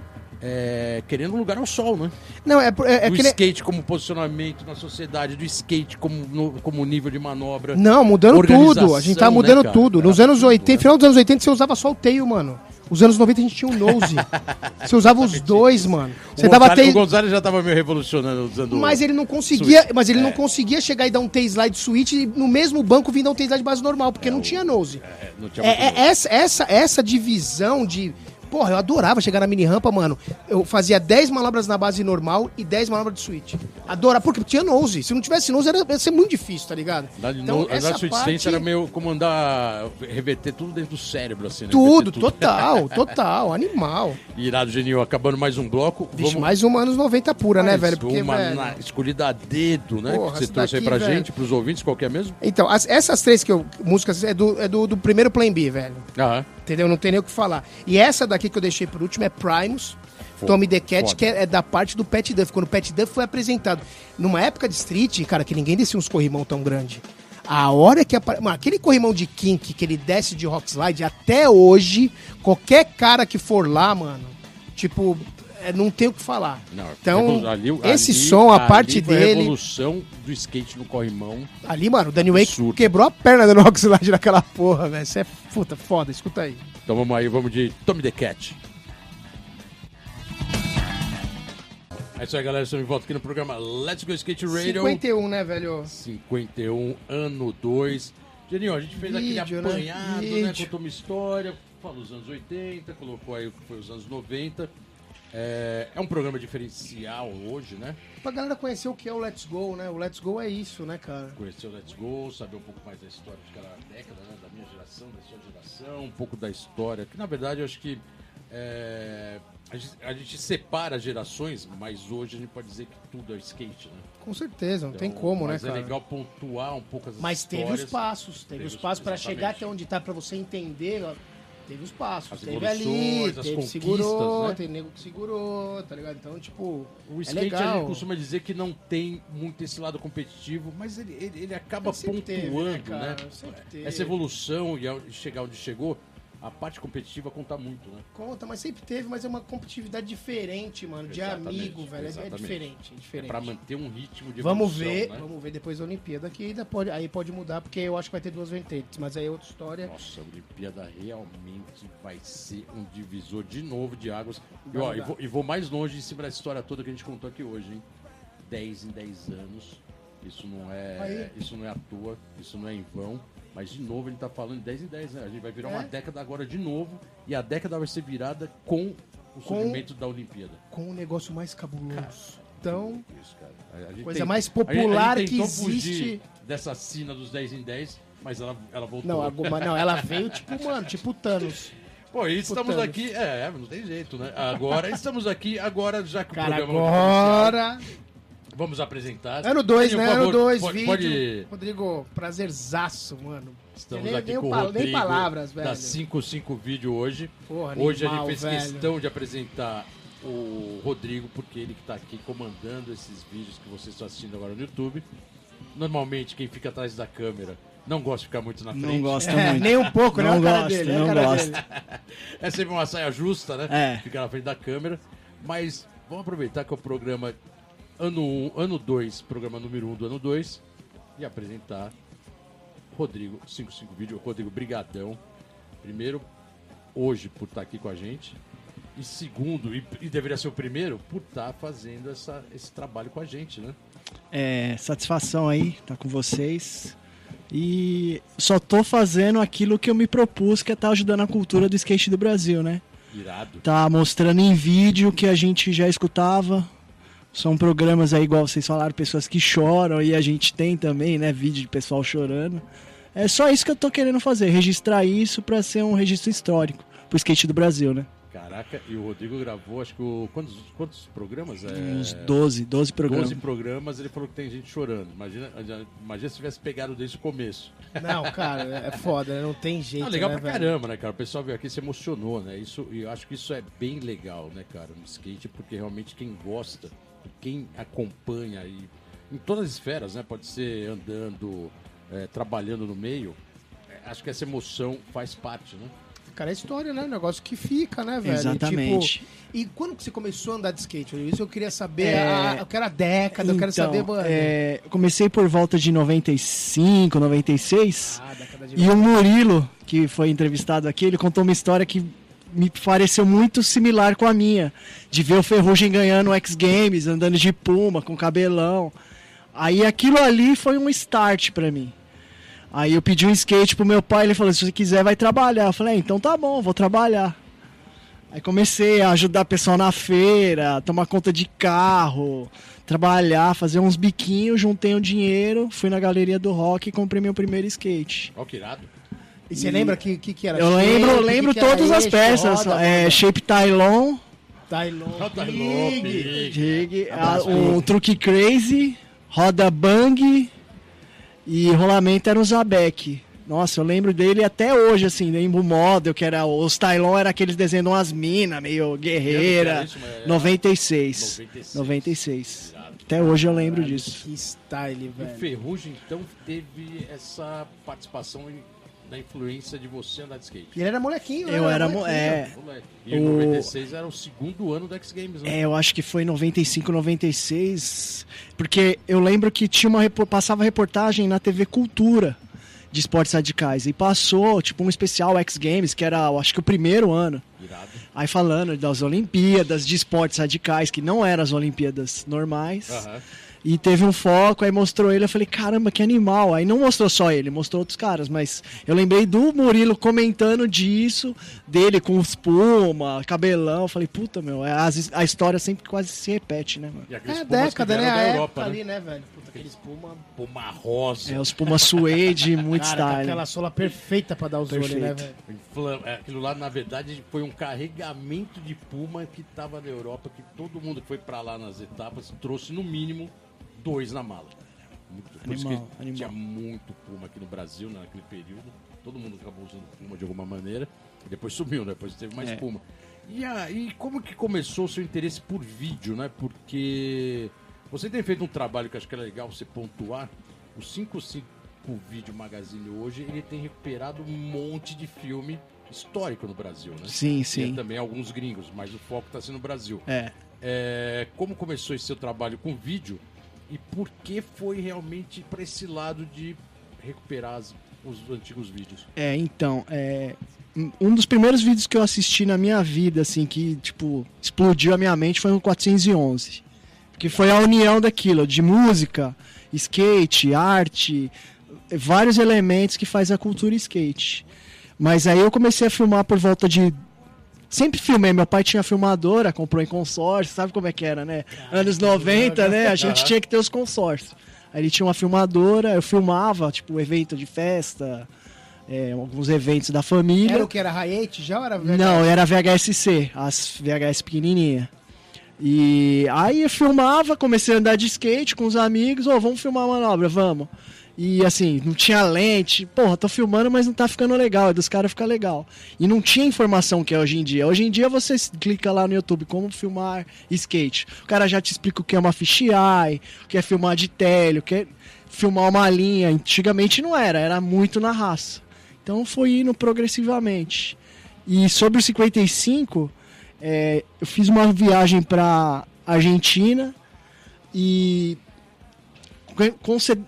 é, querendo um lugar ao sol, né? Não, é, é, é do skate como posicionamento na sociedade, do skate como, no- como nível de manobra. Não, mudando tudo. A gente tá né, mudando cara? tudo. Nos anos tudo, 80, né? final dos anos 80, você usava só o tail, mano. Os anos 90 a gente tinha o nose. você usava os dois, mano. O Você dava Gonzalez, tail. o Gonzalez já tava meio revolucionando usando Mas ele não conseguia, Switch. mas ele não É. conseguia chegar e dar um T-slide switch e no mesmo banco vir dar um T-slide base normal, porque não o- tinha nose. É, não tinha É, muito é essa, essa, essa divisão de. Porra, eu adorava chegar na mini rampa, mano. Eu fazia 10 manobras na base normal e 10 manobras de switch. Adorava, porque tinha nose. Se não tivesse nose, era, ia ser muito difícil, tá ligado? Na, no, essa parte- era meio como andar, reverter tudo dentro do cérebro, assim, né? Tudo, Reverter total, total, animal. Irado, Genil, acabando mais um bloco. Vixe, mais uma anos 90 pura, né, mais velho? Porque, uma velho, na- escolhida a dedo, né? Porra, que você trouxe aí daqui, pra velho. gente, pros ouvintes, qual que é mesmo? Então, as- essas três que eu, músicas é do, é do, do primeiro Plan B, velho. Ah, Entendeu? Não tem nem o que falar. E essa daqui que eu deixei por último é Primus, Foda, Tommy the Cat, foda. que é, é da parte do Pet Duff. Quando o Pet Duff foi apresentado, numa época de street, cara, que ninguém descia uns corrimão tão grande. A hora que apare... Mano, aquele corrimão de kink que ele desce de rock slide, até hoje, qualquer cara que for lá, mano, tipo, é, não tem o que falar. não, então, revolu- ali- esse ali- som, a parte foi a dele. revolução do skate no corrimão. Ali, mano, o Danny Wake quebrou a perna do rock slide naquela porra, velho. Isso é puta, foda, escuta aí. Então vamos aí, vamos de Tommy the Cat. É isso aí, galera. Estamos de volta aqui no programa Let's Go Skate Radio. 51, né, velho? 51, ano 2. Geninho, a gente fez Vídeo, aquele né? apanhado, né? Vídeo. Contou uma história, falou os anos 80, colocou aí o que foi os anos 90. É, é um programa diferencial hoje, né? Pra galera conhecer o que é o Let's Go, né? O Let's Go é isso, né, cara? Conhecer o Let's Go, saber um pouco mais da história de cada década, né? Da minha geração, da sua geração, um pouco da história. Que na verdade eu acho que é, a, gente, a gente separa gerações, mas hoje a gente pode dizer que tudo é skate, né? Com certeza, não tem Então, como, né, mas cara? é legal pontuar um pouco as Mas teve histórias. os passos, teve, Teve os os- passos pra exatamente. chegar até onde tá, pra você entender, ó, teve os passos. As teve ali, teve segurou, né? tem nego que segurou, tá ligado? Então, tipo, O é skate a legal. gente costuma dizer que não tem muito esse lado competitivo, mas ele, ele, ele acaba pontuando, teve, né, né? cara? Teve. Essa evolução e chegar onde chegou. A parte competitiva conta muito, né? Conta, mas sempre teve, mas é uma competitividade diferente, mano. De Exatamente, amigo, velho. É- É exatamente. diferente, é É diferente. pra manter um ritmo de Vamos ver, né? vamos ver depois da Olimpíada, que ainda pode, aí pode mudar, porque eu acho que vai ter duas vertentes, mas aí é outra história. Nossa, a Olimpíada realmente vai ser um divisor de novo de águas. E, ó, e, vou, e vou mais longe em cima dessa história toda que a gente contou aqui hoje, hein? 10 em 10 anos. Isso não é, Aí. isso não é à toa, isso não é em vão. Mas de novo ele tá falando 10 em 10, né? A gente vai virar uma É. década agora de novo. E a década vai ser virada com o Com- surgimento da Olimpíada. Com um negócio mais cabuloso. Então, Isso, cara. A- a gente Coisa tem- mais a gente- a gente popular que existe. fugir dessa cena dos 10 em 10, mas ela, ela voltou. não, alguma, não, ela veio tipo, mano, tipo Thanos. Pô, e estamos Thanos. aqui. É, não tem jeito, né? Agora estamos aqui, agora já que o Cara, programa é comercial, agora. Vamos apresentar. Ano 2, Por né? Ano favor, 2, pode, vídeo. pode- Rodrigo, prazerzaço, mano. Estamos nem, aqui nem, com o pa- Rodrigo nem palavras, velho. da 55 Vídeo hoje. Porra, hoje animal, a gente fez velho. questão de apresentar o Rodrigo, porque ele que está aqui comandando esses vídeos que vocês estão assistindo agora no YouTube. Normalmente quem fica atrás da câmera não gosta de ficar muito na frente. Não gosta É, muito. nem um pouco, né? Não A cara gosto, dele, a não dele. É sempre uma saia justa, né? É. Ficar na frente da câmera. Mas vamos aproveitar que é o programa ano 1, um, ano 2, programa número 1 um do ano 2, e apresentar Rodrigo 55 Vídeo. Rodrigo, brigadão. Primeiro, hoje por estar aqui com a gente. E segundo, e, e deveria ser o primeiro, por estar fazendo essa, esse trabalho com a gente, né? É, satisfação aí, tá com vocês. E só tô fazendo aquilo que eu me propus, que é estar ajudando a cultura do skate do Brasil, né? Irado. Tá mostrando em vídeo que a gente já escutava. São programas aí, igual vocês falaram, pessoas que choram e a gente tem também, né? Vídeo de pessoal chorando. É só isso que eu tô querendo fazer, registrar isso pra ser um registro histórico pro skate do Brasil, né? Caraca, e o Rodrigo gravou, acho que o, quantos, quantos programas? É, Uns 12, 12 programas. 12 programas, ele falou que tem gente chorando. Imagina, imagina se tivesse pegado desde o começo. Não, cara, é foda, né? Não tem jeito. Ah, legal né, pra velho? caramba, né, cara? O pessoal veio aqui e se emocionou, né? Isso, e eu acho que isso é bem legal, né, cara, no skate, porque realmente quem gosta, quem acompanha e em todas as esferas, né? Pode ser andando, é, trabalhando no meio. é, Acho que essa emoção faz parte, né? Cara, é história, né? Um negócio que fica, né, velho? Exatamente. Tipo, e quando que você começou a andar de skate? Isso eu queria saber. É, a- eu quero a década, eu quero Então, saber, mano. é, eu comecei por volta de 95, 96. Ah, década de E o Murilo, que foi entrevistado aqui, ele contou uma história que me pareceu muito similar com a minha. De ver o Ferrugem ganhando o X Games, andando de puma, com cabelão. Aí aquilo ali foi um start pra mim. Aí eu pedi um skate pro meu pai, ele falou, se você quiser vai trabalhar. Eu falei, "É, então tá bom, vou trabalhar. Aí comecei a ajudar pessoal na feira, tomar conta de carro, trabalhar, fazer uns biquinhos, juntei um dinheiro, fui na galeria do rock e comprei meu primeiro skate. Ó, que irado. E você lembra que que, que era? Eu Shape, lembro, que lembro que todas as peças, roda, é, roda? Shape Tylon, Tylon, Abraço, um Big. truque crazy, roda bang e rolamento era um Zabek. Nossa, eu lembro dele até hoje, assim, lembro o model, que era. Os Tylon era aqueles desenhos de umas minas, meio guerreira. isso, mas era 96. 96. 96. Irado. Até hoje eu lembro Caralho, disso. Que style, E o velho. Ferrugem, então, teve essa participação em- da influência de você andar de skate. E ele era molequinho, né? Eu era. mo- molequinho. É, Moleque. E O- 96 era o segundo ano do X Games, né? É, eu acho que foi 95, 96. Porque eu lembro que tinha uma passava reportagem na TV Cultura de esportes radicais. E passou, tipo, um especial X Games, que era, eu acho que o primeiro ano. Irado. Aí falando das Olimpíadas, de esportes radicais, que não eram as Olimpíadas normais. Aham. E teve um foco, aí mostrou ele, eu falei, caramba, que animal. Aí não mostrou só ele, mostrou outros caras, mas eu lembrei do Murilo comentando disso, dele com espuma, cabelão. Eu falei, puta, meu, é, a história sempre quase se repete, né, mano? E É, que década, né? A da Europa, ali, né? né, velho? Puta, aquele espuma. Puma rosa. É, os Puma Suede, muito Cara, style. aquela sola perfeita pra dar os olhos, né, velho? É, Aquilo lá, na verdade, foi um carregamento de Puma que tava na Europa, que todo mundo que foi pra lá nas etapas trouxe no mínimo dois na mala. Muito, por isso Animal, que animal. tinha muito Puma aqui no Brasil né, naquele período. Todo mundo acabou usando Puma de alguma maneira. E depois sumiu, né? Depois teve mais É. Puma. E aí, como que começou o seu interesse por vídeo, né? Porque você tem feito um trabalho que acho que é legal você pontuar. O 55 com o Vídeo Magazine hoje, ele tem recuperado um monte de filme histórico no Brasil, né? Sim, E sim. também alguns gringos, mas o foco está sendo no Brasil. É. É, como começou esse seu trabalho com vídeo e por que foi realmente para esse lado de recuperar os antigos vídeos? É, então, é, um dos primeiros vídeos que eu assisti na minha vida, assim, que, tipo, explodiu a minha mente foi no 411. Que foi a união daquilo, de música, skate, arte, vários elementos que faz a cultura skate. Mas aí eu comecei a filmar por volta de. Sempre filmei, meu pai tinha filmadora, comprou em consórcio, sabe como é que era, né? Anos 90, né? A gente tinha que ter os consórcios. Aí ele tinha uma filmadora, eu filmava, tipo, evento de festa, é, alguns eventos da família. Era o que? Era Hi8 já era VHS? Não, era VHS-C, as VHS pequenininha. E aí eu filmava, comecei a andar de skate com os amigos, ô, vamos filmar a manobra, vamos. E assim, não tinha lente, porra, tô filmando, mas não tá ficando legal, é dos caras ficar legal. E não tinha informação que é hoje em dia. Hoje em dia você clica lá no YouTube como filmar skate. O cara já te explica o que é uma fisheye, o que é filmar de télio, o que é filmar uma linha. Antigamente não era, era muito na raça. Então foi indo progressivamente. E sobre o 55, é, eu fiz uma viagem para Argentina e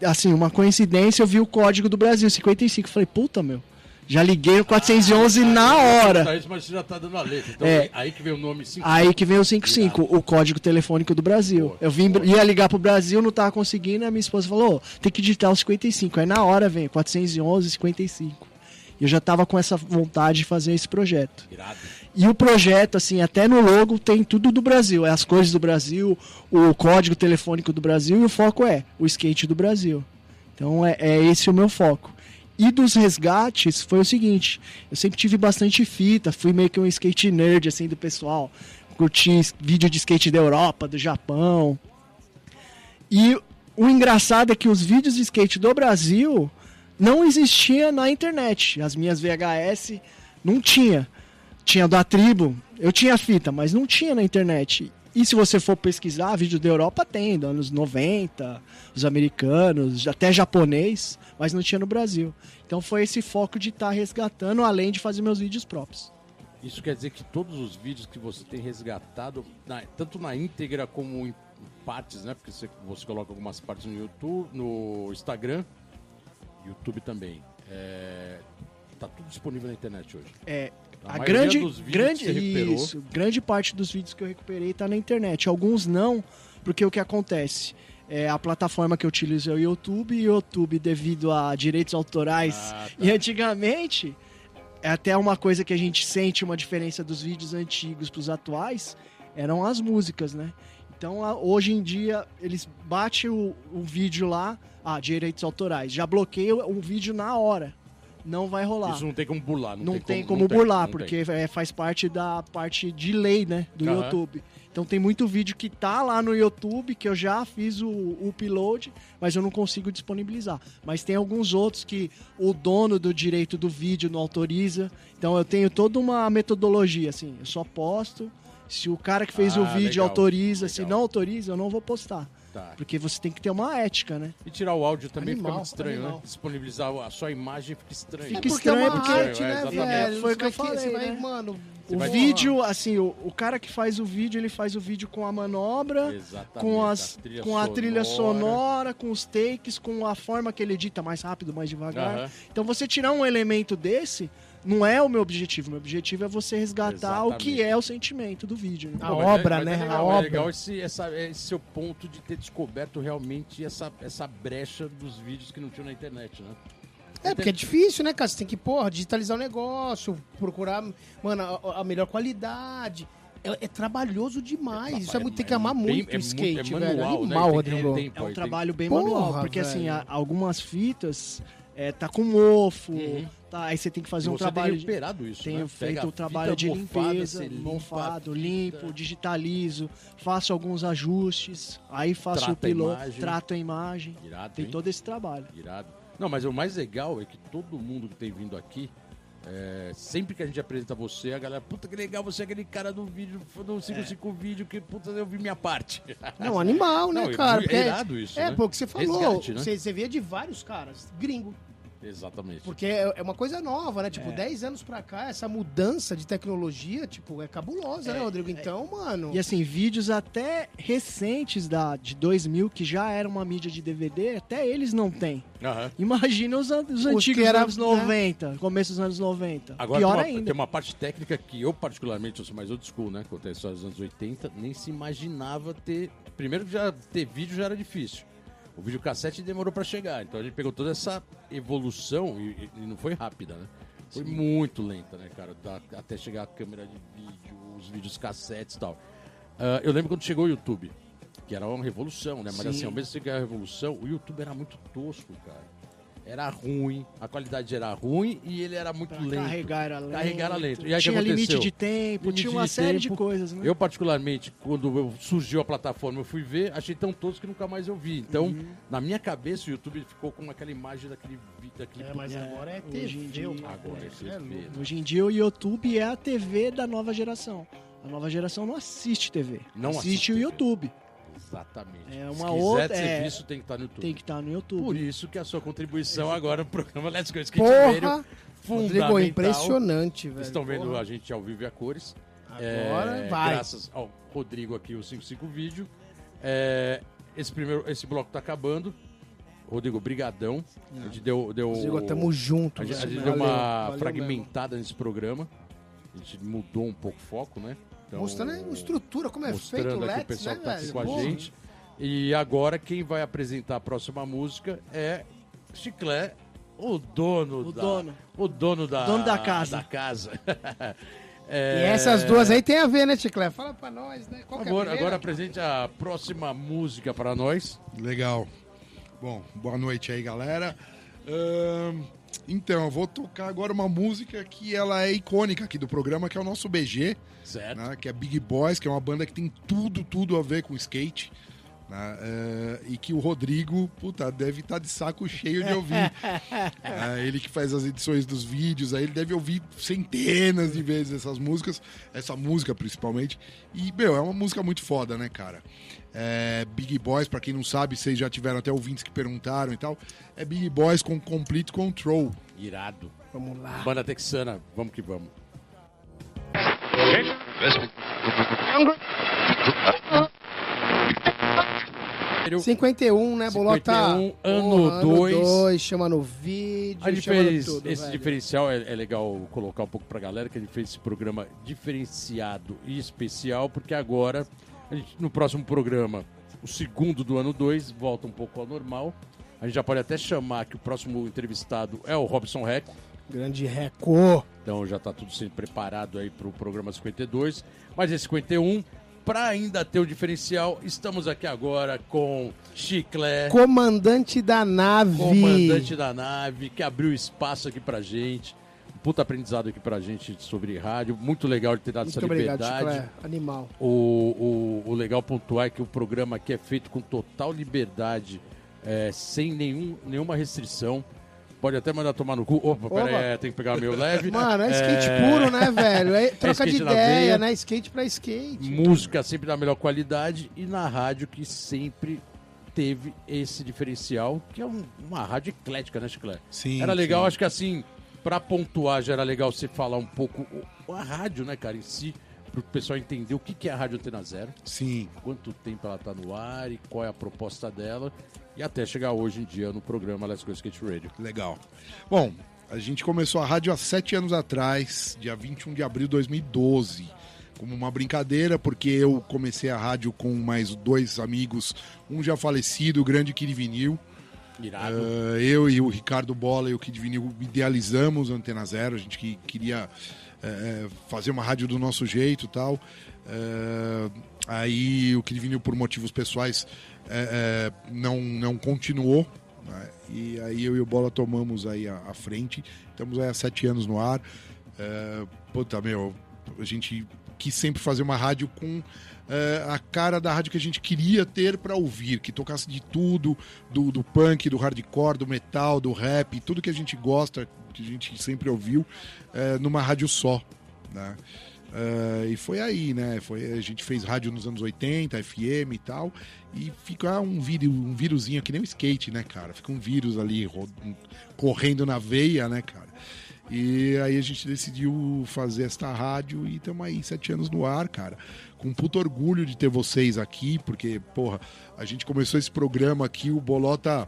assim, uma coincidência, eu vi o código do Brasil, 55. Falei, puta, meu. Já liguei o 411 na hora. Tá isso, mas você já tá dando a letra. Então, É. aí que vem o nome 5. Aí que vem o 55, o código telefônico do Brasil. Boa, Eu vim, ia ligar pro Brasil, não tava conseguindo, a minha esposa falou, "Ô, tem que digitar o 55. Aí na hora vem 411, 55. Eu já tava com essa vontade de fazer esse projeto. Irado. E o projeto, assim, até no logo tem tudo do Brasil. É as cores do Brasil, o código telefônico do Brasil e o foco é o skate do Brasil. Então é, é esse o meu foco. E dos resgates foi o seguinte, eu sempre tive bastante fita, fui meio que um skate nerd, assim, do pessoal. Curti vídeo de skate da Europa, do Japão. E o engraçado é que os vídeos de skate do Brasil não existia na internet. As minhas VHS não tinha. Tinha da tribo, eu tinha fita, mas não tinha na internet. E se você for pesquisar, vídeo da Europa tem, dos anos 90, os americanos, até japonês, mas não tinha no Brasil. Então foi esse foco de estar resgatando, além de fazer meus vídeos próprios. Isso quer dizer que todos os vídeos que você tem resgatado, na- tanto na íntegra como em partes, né? Porque você, você coloca algumas partes no YouTube, no Instagram, YouTube também. É, tá tudo disponível na internet hoje. É, A a, grande, grande, isso, grande parte dos vídeos que eu recuperei tá na internet. Alguns não, porque o que acontece? É, a plataforma que eu utilizo é o YouTube, e o YouTube, devido a direitos autorais, Ah, tá. e antigamente, é até uma coisa que a gente sente uma diferença dos vídeos antigos para os atuais, eram as músicas, né? Então, hoje em dia, eles batem o, o vídeo lá, ah, direitos autorais, já bloqueia o vídeo na hora. Não vai rolar. Isso não tem como burlar. Não, Não, tem, como, não burlar, não porque é, faz parte da parte de lei, né, do Aham. YouTube. Então tem muito vídeo que tá lá no YouTube, que eu já fiz o, o upload, mas eu não consigo disponibilizar. Mas tem alguns outros que o dono do direito do vídeo não autoriza. Então eu tenho toda uma metodologia, assim, eu só posto. Se o cara que fez o Ah, vídeo legal, autoriza, se legal. não autoriza, eu não vou postar. Tá. Porque você tem que ter uma ética, né? E tirar o áudio também fica Animal, muito estranho, animal. né? Disponibilizar a sua imagem fica estranho. Fica porque estranho é uma porque- arte, É, né, velho? Foi o que eu falei, Você vai, né? mano... O vai- vídeo, assim, o, o cara que faz o vídeo, ele faz o vídeo com a manobra, Exatamente. com, as, a trilha com a trilha sonora. sonora, com os takes, com a forma que ele edita mais rápido, mais devagar. Então você tirar um elemento desse não é o meu objetivo. O meu objetivo é você resgatar o que Exatamente. é o sentimento do vídeo. né? A Pô, mas obra, mas né? É A legal, é obra. legal esse, essa, esse seu ponto de ter descoberto realmente essa, essa brecha dos vídeos que não tinham na internet, né? É, porque é difícil, né, cara? Você tem que, porra, digitalizar o negócio, procurar, mano, a, a melhor qualidade. É, é trabalhoso demais. Isso é muito, tem que amar bem- muito é o skate, é velho. manual, né? Animal, Rodrigo. tempo. É um trabalho bem Porra, manual, porque assim, velho. a- algumas fitas é, tá com mofo, Uhum. tá, aí você tem que fazer um trabalho tem de... recuperado isso, Tenho né? feito Pega o a trabalho de mofada, limpeza, limpa mofado, limpo, digitalizo, faço alguns ajustes, aí faço Trata o a piloto, imagem. trato a imagem. Irado, Tem hein? todo esse trabalho. Irado. Não, mas o mais legal é que todo mundo que tem vindo aqui É, sempre que a gente apresenta você, a galera, puta que legal, você é aquele cara do vídeo, do 55 vídeo, que puta, eu vi minha parte. Não, animal, né, Não, é cara? muito irado isso, é, né? pô, que você falou. Resgate, né? você, você via de vários caras, gringo. Exatamente. Porque é é uma coisa nova, né? Tipo, É. 10 anos pra cá, essa mudança de tecnologia, tipo, é cabulosa, né, Rodrigo? Então, mano. E assim, vídeos até recentes da, de 2000, que já era uma mídia de DVD, até eles não têm. Aham. Imagina os, an- os Os antigos que era, anos 90, começo dos anos 90. Agora Pior tem uma, ainda. tem uma parte técnica que eu, particularmente, eu sou mais old school, né? Quanto a história dos anos 80, nem se imaginava ter. Primeiro que já ter vídeo já era difícil. O videocassete demorou pra chegar. Então a gente pegou toda essa evolução e, e não foi rápida, né? Foi muito lenta, né, cara? Da- até chegar a câmera de vídeo, os vídeos cassetes e tal. Ah, eu lembro quando chegou o YouTube, que era uma revolução, né? Mas Sim. assim, ao mesmo tempo que era a revolução, o YouTube era muito tosco, cara. Era ruim, a qualidade era ruim e ele era muito Pra lento. carregar era lento. Carregar era lento. E aí o que tinha limite de tempo, Limite tinha uma de série de tempo. coisas, né? Eu, particularmente, quando surgiu a plataforma, eu fui ver, achei tão tosco que nunca mais eu vi. Então, Uhum. na minha cabeça, o YouTube ficou com aquela imagem daquele vídeo. Daquele É, mas É, agora é hoje em TV, dia- o papo, Agora é né? TV. Hoje em dia o YouTube é a TV da nova geração. A nova geração não assiste TV. Não assiste, assiste o. YouTube. Exatamente. É Se uma quiser outra- ser é, visto, tem que estar no YouTube. Tem que estar no YouTube. Por isso que a sua contribuição agora no programa Let's Go Skate Porra! Rodrigo, fundamental. impressionante, velho. Vocês estão vendo Porra. a gente ao vivo e a cores. Agora É, vai. Graças ao Rodrigo aqui, o 55 Vídeo. É, esse, primeiro, esse bloco tá acabando. Rodrigo, brigadão. A gente deu... deu Rodrigo, tamo junto, a gente, a gente deu Valeu, uma valeu fragmentada nesse programa. A gente mudou um pouco o foco, né? Então, Mostrando a estrutura, como é feito o aqui o Let's, pessoal né, que tá aqui velho? com a Porra. gente. E agora quem vai apresentar a próxima música é Chiclé, o dono O da, dono. o dono da, Dono da casa. da casa. E É, essas duas aí tem a ver, né, Ticlé? Fala pra nós, né? Qual Por é a favor, agora apresente a próxima música para nós. Legal. Bom, boa noite aí, galera. Ahn, então, eu vou tocar agora uma música que ela é icônica aqui do programa, que é o nosso BG, Certo? né, que é Big Boys, que é uma banda que tem tudo, tudo a ver com skate. né, é, e que o Rodrigo, puta, deve estar de saco cheio de ouvir. É, ele que faz as edições dos vídeos, aí ele deve ouvir centenas de vezes essas músicas, essa música principalmente. E, meu, é uma música muito foda, né, cara? É, Big Boys, pra quem não sabe, vocês já tiveram até ouvintes que perguntaram e tal. É Big Boys com Complete Control. Irado. Vamos lá. Banda texana, vamos que vamos. 51, né, Bolota? 51, ano Porra, dois. dois, chama no vídeo, A gente chama fez tudo, esse velho. diferencial, é, é legal colocar um pouco pra galera que a gente fez esse programa diferenciado e especial, porque agora, gente, no próximo programa, o segundo do ano 2, volta um pouco ao normal. A gente já pode até chamar que o próximo entrevistado é o Robson Reco. Grande Reco. Então já está tudo sendo preparado aí para o programa 52. Mas esse 51, para ainda ter o diferencial, estamos aqui agora com Chiclé, Comandante da nave. comandante da nave, que abriu espaço aqui pra gente. Puta aprendizado aqui pra gente sobre rádio. Muito legal de ter dado Muito essa obrigado, liberdade. Chiclé. Animal. O, o, o legal pontuar é que o programa aqui é feito com total liberdade, é, sem nenhum, nenhuma restrição. Pode até mandar tomar no cu. Opa, Opa. pera aí, tem que pegar meio leve. Mano, é skate puro, né, velho? É troca de skate na ideia, né? Skate pra skate. Música sempre da melhor qualidade e na rádio que sempre teve esse diferencial, que é um- uma rádio eclética, né, Chiclé? Sim. Era legal, sim. acho que assim, pra pontuar já era legal você falar um pouco o- a rádio, né, cara, em si, pro pessoal entender o que que é a Rádio Antena Zero, Sim. quanto tempo ela tá no ar e qual é a proposta dela, e até chegar hoje em dia no programa Let's Go Skate Radio. Legal. Bom, a gente começou a rádio há sete anos atrás, dia 21 de abril de 2012. Como uma brincadeira, porque eu comecei a rádio com mais dois amigos, um já falecido, o grande Kiri Vinil. Eh, eu e o Ricardo Bola e o Kid Vinil idealizamos a Antena Zero. A gente que, queria eh, fazer uma rádio do nosso jeito e tal. Eh, aí o Kid Vinil, por motivos pessoais, eh, eh, não, não continuou. né? E aí eu e o Bola tomamos aí a, a frente. Estamos aí há sete anos no ar. Eh, puta, meu, a gente quis sempre fazer uma rádio com é, a cara da rádio que a gente queria ter para ouvir, que tocasse de tudo, do, do punk, do hardcore, do metal, do rap, tudo que a gente gosta, que a gente sempre ouviu, é, numa rádio só. Né? Uh, e foi aí, né? Foi, a gente fez rádio nos anos 80, FM e tal. E fica um, vírus, um vírusinho que nem o skate, né, cara? Fica um vírus ali correndo na veia, né, cara? E aí a gente decidiu fazer esta rádio e estamos aí sete anos no ar, cara. Com puto orgulho de ter vocês aqui, porque, porra, a gente começou esse programa aqui, o Bolota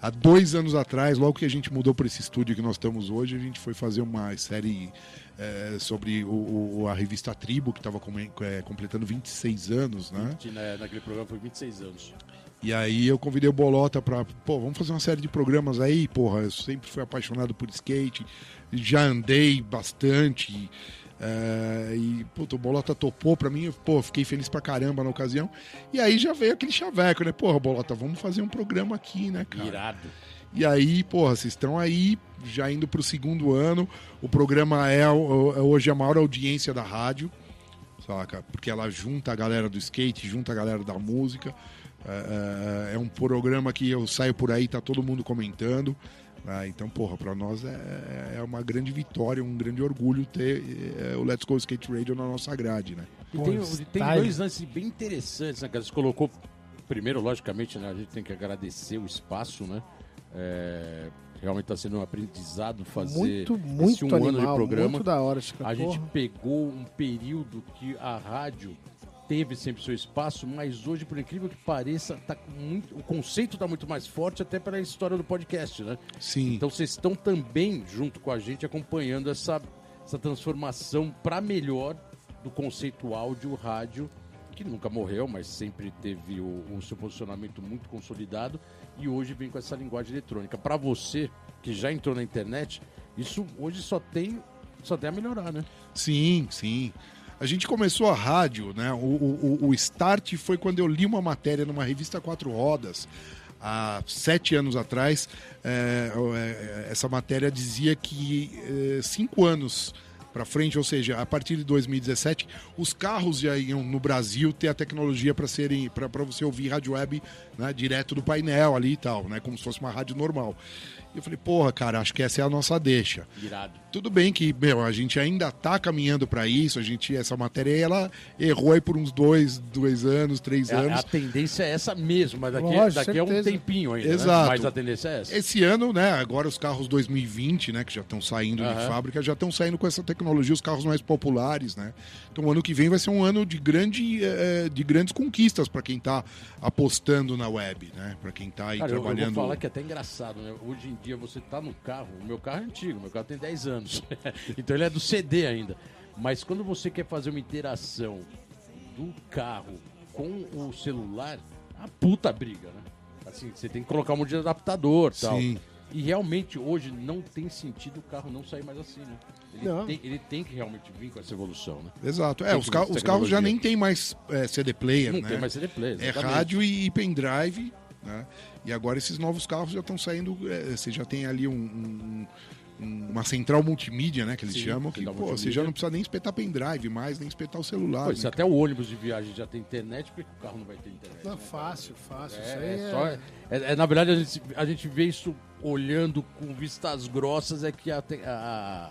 há dois anos atrás, logo que a gente mudou para esse estúdio que nós estamos hoje, a gente foi fazer uma série é, sobre o, o, a revista Tribo, que estava é, completando 26 anos, né? 20, né? Naquele programa foi 26 anos. E aí eu convidei o Bolota para, pô, vamos fazer uma série de programas aí, porra, eu sempre fui apaixonado por skate, já andei bastante. É, e puto, o Bolota topou pra mim, pô, fiquei feliz pra caramba na ocasião. E aí já veio aquele chaveco, né? Porra, Bolota, vamos fazer um programa aqui, né, cara? Irado. E aí, porra, vocês estão aí, já indo pro segundo ano. O programa é, é hoje a maior audiência da rádio, saca? Porque ela junta a galera do skate, junta a galera da música. É, é, é um programa que eu saio por aí, tá todo mundo comentando. Né? Então, porra, para nós é, é uma grande vitória, um grande orgulho ter é, o Let's Go Skate Radio na nossa grade, né? E tem, tem dois lances bem interessantes, né, que você colocou. Primeiro, logicamente, né, a gente tem que agradecer o espaço, né? É, realmente está sendo um aprendizado fazer muito, muito esse um animal, ano de programa. Muito da hora, Chico, a gente pegou um período que a rádio teve sempre seu espaço, mas hoje, por incrível que pareça, tá muito, o conceito está muito mais forte até pela história do podcast, né? Sim. Então vocês estão também junto com a gente acompanhando essa, essa transformação para melhor do conceito áudio rádio que nunca morreu, mas sempre teve o, o seu posicionamento muito consolidado e hoje vem com essa linguagem eletrônica. Para você que já entrou na internet, isso hoje só tem só tem a melhorar, né? Sim, sim. A gente começou a rádio, né? O, o, o start foi quando eu li uma matéria numa revista Quatro Rodas, há sete anos atrás. É, é, essa matéria dizia que é, cinco anos para frente, ou seja, a partir de 2017, os carros já iam no Brasil ter a tecnologia para serem para você ouvir rádio web né, direto do painel ali e tal, né, como se fosse uma rádio normal. Eu falei, porra, cara, acho que essa é a nossa deixa. Irado. Tudo bem que, meu, a gente ainda tá caminhando para isso, a gente, essa matéria, ela errou aí por uns dois, dois anos, três é, anos. A tendência é essa mesmo, mas daqui, Lógico, daqui é um tempinho ainda, né? Exato. Né? Mas a tendência é essa. Esse ano, né, agora os carros 2020, né, que já estão saindo uhum. de fábrica, já estão saindo com essa tecnologia, os carros mais populares, né. Então o ano que vem vai ser um ano de, grande, é, de grandes conquistas para quem tá apostando na web, né, para quem tá aí Cara, trabalhando. Eu vou falar que é até engraçado, né, hoje em dia você tá no carro, o meu carro é antigo, meu carro tem 10 anos. então ele é do CD ainda. Mas quando você quer fazer uma interação do carro com o celular, a puta briga, né? Assim, você tem que colocar um monte de adaptador e tal. Sim. E realmente hoje não tem sentido o carro não sair mais assim, né? Ele, não. Tem, ele tem que realmente vir com essa evolução, né? Exato. É, os, os carros já nem tem mais é, CD player, não né? tem mais CD player. É rádio e pendrive, né? E agora esses novos carros já estão saindo. É, você já tem ali um, um, uma central multimídia, né? Que eles Sim, chamam, que pô, você já não precisa nem espetar pendrive mais, nem espetar o celular. Pois, né, até o ônibus de viagem já tem internet, porque o carro não vai ter internet? Não, né, fácil, fácil. É, é, é só, é, é, na verdade, a gente, a gente vê isso olhando com vistas grossas, é que a, a,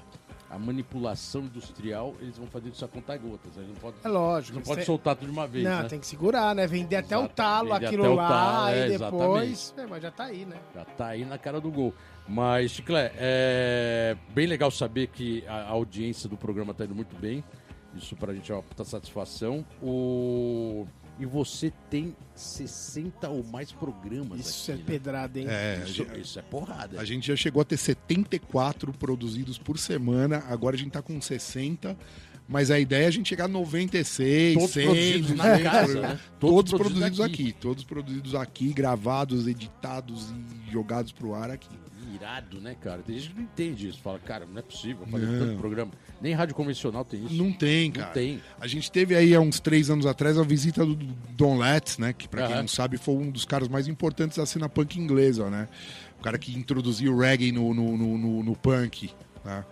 a manipulação industrial, eles vão fazer isso a contar gotas. Eles não pode, é lógico. Não pode tem... soltar tudo de uma vez. Não, né? tem que segurar, né? Vender até o talo aquilo lá talo, é, e depois. É, mas já tá aí, né? Já tá aí na cara do gol. Mas, Chiclé, é bem legal saber que a audiência do programa tá indo muito bem. Isso pra gente é uma puta satisfação. O... E você tem 60 ou mais programas. Isso aqui, é né? pedrada, hein? É, isso, isso, é porrada. A gente já chegou a ter 74 produzidos por semana, agora a gente tá com 60. Mas a ideia é a gente chegar a 96, todos 100, produzidos na casa, né? Todos, todos produzidos, produzidos aqui. aqui. Todos produzidos aqui, gravados, editados e jogados pro ar aqui irado, né, cara? Tem gente que não entende isso. Fala, cara, não é possível fazer não. tanto programa. Nem rádio convencional tem isso. Não tem, cara. Não tem. A gente teve aí há uns três anos atrás a visita do Don Letts, né? Que pra quem não sabe foi um dos caras mais importantes da cena punk inglesa, né? O cara que introduziu o reggae no, no, no, no, no punk, né?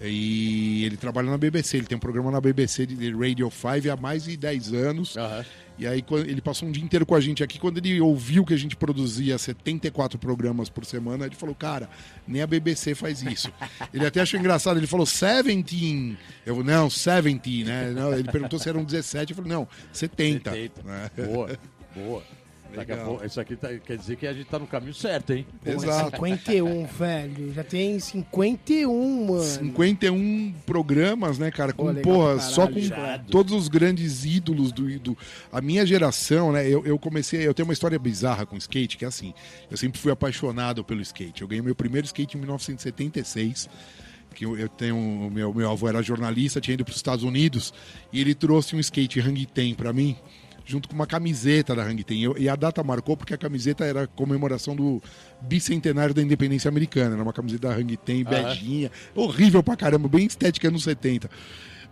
E ele trabalha na BBC, ele tem um programa na BBC de Radio 5 há mais de 10 anos. Aham. E aí ele passou um dia inteiro com a gente aqui. Quando ele ouviu que a gente produzia 74 programas por semana, ele falou, cara, nem a BBC faz isso. ele até achou engraçado, ele falou 17. Eu, não, 70, né? Não, ele perguntou se eram 17, eu falei, não, 70. 70. né? Boa, boa. Daqui a pouco, isso aqui tá- quer dizer que a gente tá no caminho certo, hein? Exato. 51, velho. Já tem 51, mano. 51 programas, né, cara? Com, Pô, legal porra, pra só caralho, com irado. todos os grandes ídolos do, do. A minha geração, né? Eu, eu comecei. Eu tenho uma história bizarra com skate, que é assim. Eu sempre fui apaixonado pelo skate. Eu ganhei meu primeiro skate em 1976. Que eu, tenho. o Meu, meu avô era jornalista, tinha ido para os Estados Unidos. E ele trouxe um skate Hang Ten pra mim. Junto com uma camiseta da Hang Ten. E a data marcou porque a camiseta era a comemoração do bicentenário da independência americana. Era uma camiseta da Hang Ten, beijinha. Horrível pra caramba, bem estética anos 70.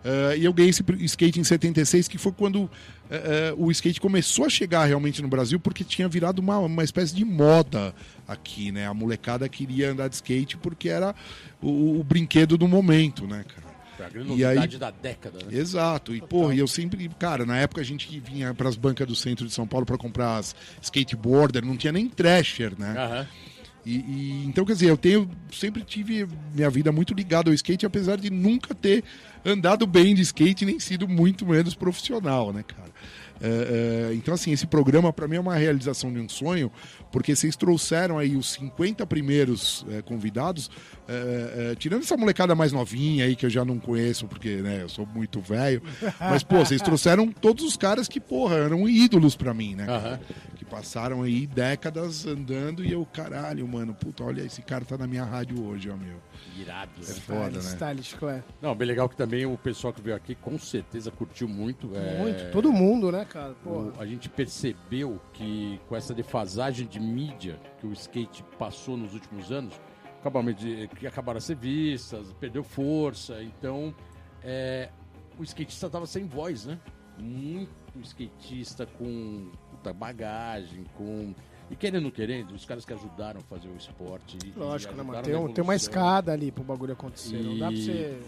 Ah, e eu ganhei esse skate em 76, que foi quando eh, eh, o skate começou a chegar realmente no Brasil, porque tinha virado uma, uma espécie de moda aqui, né? A molecada queria andar de skate porque era o, o brinquedo do momento, né, cara? Foi a grande E aí- novidade da década, né? Exato. E, porra, e eu sempre, cara, na época a gente vinha pras bancas do centro de São Paulo pra comprar as skateboarder, não tinha nem thrasher, né? E, e- então, quer dizer, eu tenho sempre tive minha vida muito ligada ao skate, apesar de nunca ter andado bem de skate, nem sido muito menos profissional, né, cara? É, é, então, assim, esse programa para mim é uma realização de um sonho, porque vocês trouxeram aí os 50 primeiros é, convidados, é, é, tirando essa molecada mais novinha aí, que eu já não conheço, porque né, eu sou muito velho, mas, pô, vocês trouxeram todos os caras que, porra, eram ídolos para mim, né? Aham. que passaram aí décadas andando e eu, caralho, mano, puta, olha, esse cara tá na minha rádio hoje, ó, meu. Irado. É né? foda, né? Stylish, claro. Não, bem legal que também o pessoal que veio aqui com certeza curtiu muito. é, Muito. Todo mundo, né, cara? o- Porra. a gente percebeu que com essa defasagem de mídia que o skate passou nos últimos anos, acabaram, de- que acabaram as revistas, perdeu força, então é, o skatista estava sem voz, né? Muito skatista com puta, bagagem, com. E querendo ou não querendo, os caras que ajudaram a fazer o esporte. e- Lógico, e né, mano? Tem, um- tem uma escada ali pro bagulho acontecer. Não dá pra E- você.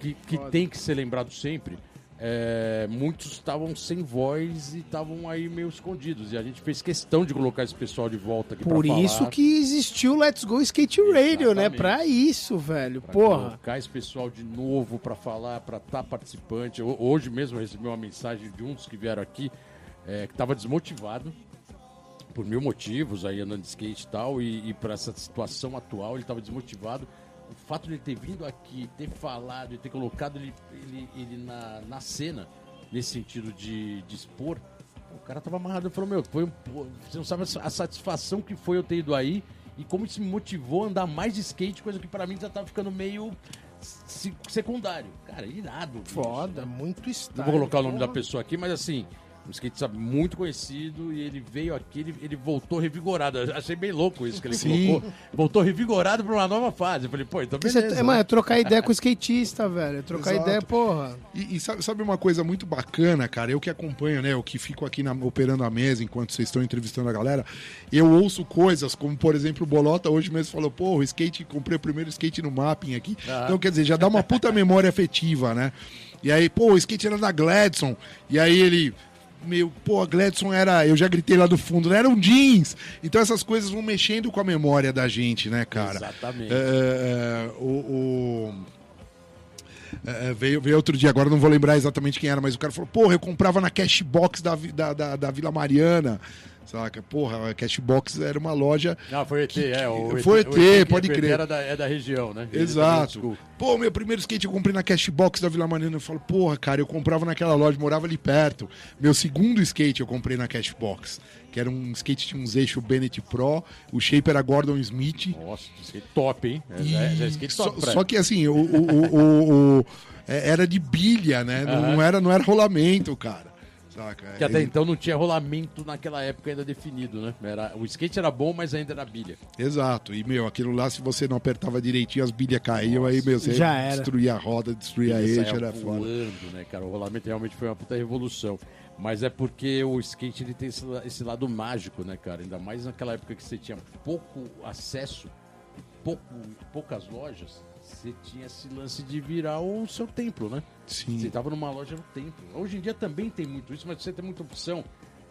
que, que tem que ser lembrado sempre. É, muitos estavam sem voz e estavam aí meio escondidos. E a gente fez questão de colocar esse pessoal de volta aqui Por pra isso falar, que existiu o Let's Go Skate Radio, né? Exatamente. Pra isso, velho. pra Porra. colocar esse pessoal de novo pra falar, pra estar participante. Ho- Hoje mesmo eu recebi uma mensagem de uns que vieram aqui é, que estava desmotivado por mil motivos aí andando de skate e tal e, e para essa situação atual ele estava desmotivado o fato de ele ter vindo aqui ter falado e ter colocado ele, ele, ele na, na cena nesse sentido de, de expor o cara tava amarrado e falou meu foi um, você não sabe a satisfação que foi eu ter ido aí e como isso me motivou a andar mais de skate coisa que para mim já tava ficando meio se- secundário cara irado Foda, né? muito style. não vou colocar o nome da pessoa aqui, mas assim, um skatista muito conhecido e ele veio aqui, ele, ele voltou revigorado. Eu achei bem louco isso que ele Sim. colocou. Voltou revigorado para uma nova fase. Eu falei, pô, então beleza. é, mano, é trocar ideia com o skatista, velho. É trocar Exato. ideia, porra. E, e sabe, sabe uma coisa muito bacana, cara? Eu que acompanho, né? Eu que fico aqui na- operando a mesa enquanto vocês estão entrevistando a galera, eu ouço coisas como, por exemplo, o Bolota hoje mesmo falou, pô, o skate, comprei o primeiro skate no mapping aqui. Ah. Então, quer dizer, já dá uma puta memória afetiva, né? E aí, pô, o skate era da Gladson. E aí ele. Meu, pô, a Gladson era. Eu já gritei lá do fundo, né? era um jeans. Então essas coisas vão mexendo com a memória da gente, né, cara? Exatamente. É, é, o, o- é, é, veio, veio outro dia, agora não vou lembrar exatamente quem era, mas o cara falou: Porra, eu comprava na Cashbox da, da, da, da Vila Mariana. Saca? Porra, a Cashbox era uma loja. Ah, foi ET, que- é. O foi o ET, que- pode ET crer. Era da, é da região, né? Exato. Pô, meu primeiro skate eu comprei na Cashbox da Vila Mariana. Eu falo, porra, cara, eu comprava naquela loja, morava ali perto. Meu segundo skate eu comprei na Cashbox, que era um skate tinha uns eixos Bennett Pro, o shape era Gordon Smith. Nossa, skate top, hein? É, é, é skate só, top. só que assim, o, o- o- o- é, era de bilha, né? Aham. não era, não era rolamento, cara. Saca? Que até E- então não tinha rolamento naquela época ainda definido, né? Era, o skate era bom, mas ainda era bilha. Exato. E, meu, aquilo lá, se você não apertava direitinho, as bilhas caíam, aí, meu, você Já era. destruía a roda, destruía a Ele eixo, saía era foda. voando, né, cara? O rolamento realmente foi uma puta revolução. Mas é porque o skate ele tem esse, esse lado mágico, né, cara? Ainda mais naquela época que você tinha pouco acesso, pouco, poucas lojas. Você tinha esse lance de virar o seu templo, né? Sim. Você tava numa loja no templo. Hoje em dia também tem muito isso, mas você tem muita opção.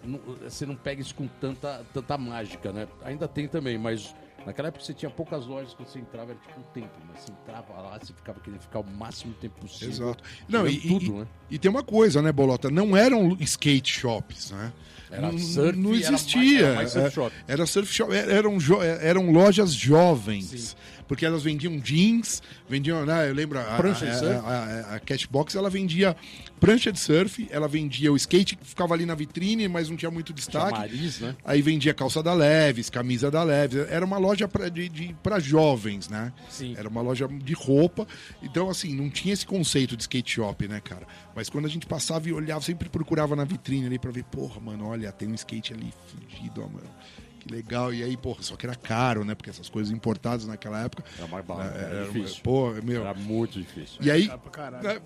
Não- Você não pega isso com tanta, tanta mágica, né? Ainda tem também, mas naquela época você tinha poucas lojas que você entrava, era tipo um templo, né? Você entrava lá, você ficava querendo ficar o máximo tempo possível. Exato. Não, e, Jogando e- tudo, né? e tem uma coisa, né, Bolota? Não eram skate shops, né? Era não, surf, não era mais- existia. era mais surf É, shop. Era surf shop, é, eram, jo- eram lojas jovens. Sim. Porque elas vendiam jeans, vendiam, né, eu lembro, a, Prancha de a, surf. a, a, a Cashbox, ela vendia prancha de surf, ela vendia o skate que ficava ali na vitrine, mas não tinha muito destaque. Chamariz, né? Aí vendia calça da Leves, camisa da Leves. Era uma loja pra, de, de, pra jovens, né? Sim. Era uma loja de roupa. Então, assim, não tinha esse conceito de skate shop, né, cara? Mas quando a gente passava e olhava, sempre procurava na vitrine ali pra ver, porra, mano, olha, tem um skate ali fudido, ó, mano. Que legal. E aí, porra, só que era caro, né? Porque essas coisas importadas naquela época. Era mais barato, era, Era, difícil. pô, meu. Era muito difícil. E aí, né,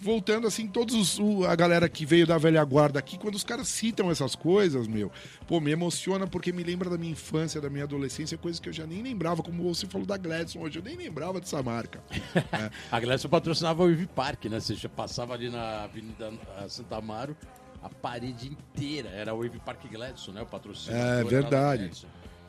voltando assim, todos os, o- a galera que veio da velha guarda aqui, quando os caras citam essas coisas, meu, pô, me emociona porque me lembra da minha infância, da minha adolescência, coisas que eu já nem lembrava, como você falou da Gladson hoje, eu nem lembrava dessa marca. A Glécio patrocinava o Ivy Park, né? Você já passava ali na Avenida Santa Amaro, a parede inteira era o Ivy Park Gladson, né? O patrocínio. É, verdade.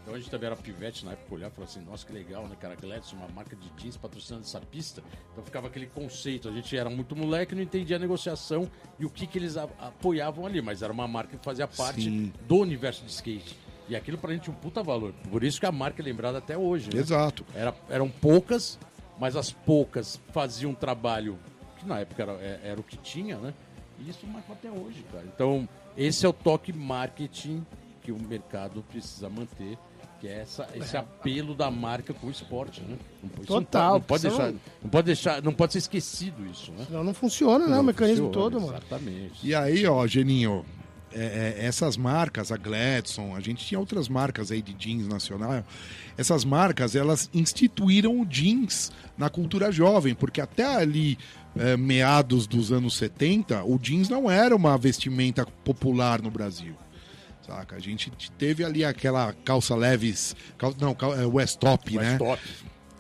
Então a gente também era pivete na época, olhar e falar assim, nossa, que legal, né, cara? Gladson, uma marca de jeans patrocinando essa pista. Então ficava aquele conceito. A gente era muito moleque, não entendia a negociação e o que, que eles apoiavam ali, mas era uma marca que fazia parte Sim. do universo de skate. E aquilo pra gente tinha um puta valor. Por isso que a marca é lembrada até hoje. né? Exato. Era, eram poucas, mas as poucas faziam um trabalho que na época era, é- era o que tinha, né? Isso marcou até hoje, cara. Então, esse é o toque marketing que o mercado precisa manter, que é essa, esse apelo da marca com o esporte, né? Não, não Total, Não pode, não pode deixar, não pode deixar, não pode ser esquecido isso, né? Senão não funciona, né? O mecanismo funciona, todo, mano. Exatamente. E aí, ó, Geninho, é, é, essas marcas, a Gladson, a gente tinha outras marcas aí de jeans nacional. Essas marcas, elas instituíram o jeans na cultura jovem, porque até ali, é, meados dos anos 70, o jeans não era uma vestimenta popular no Brasil. Saca? A gente teve ali aquela calça leves, não, cal- é, West Top, Mas né? top.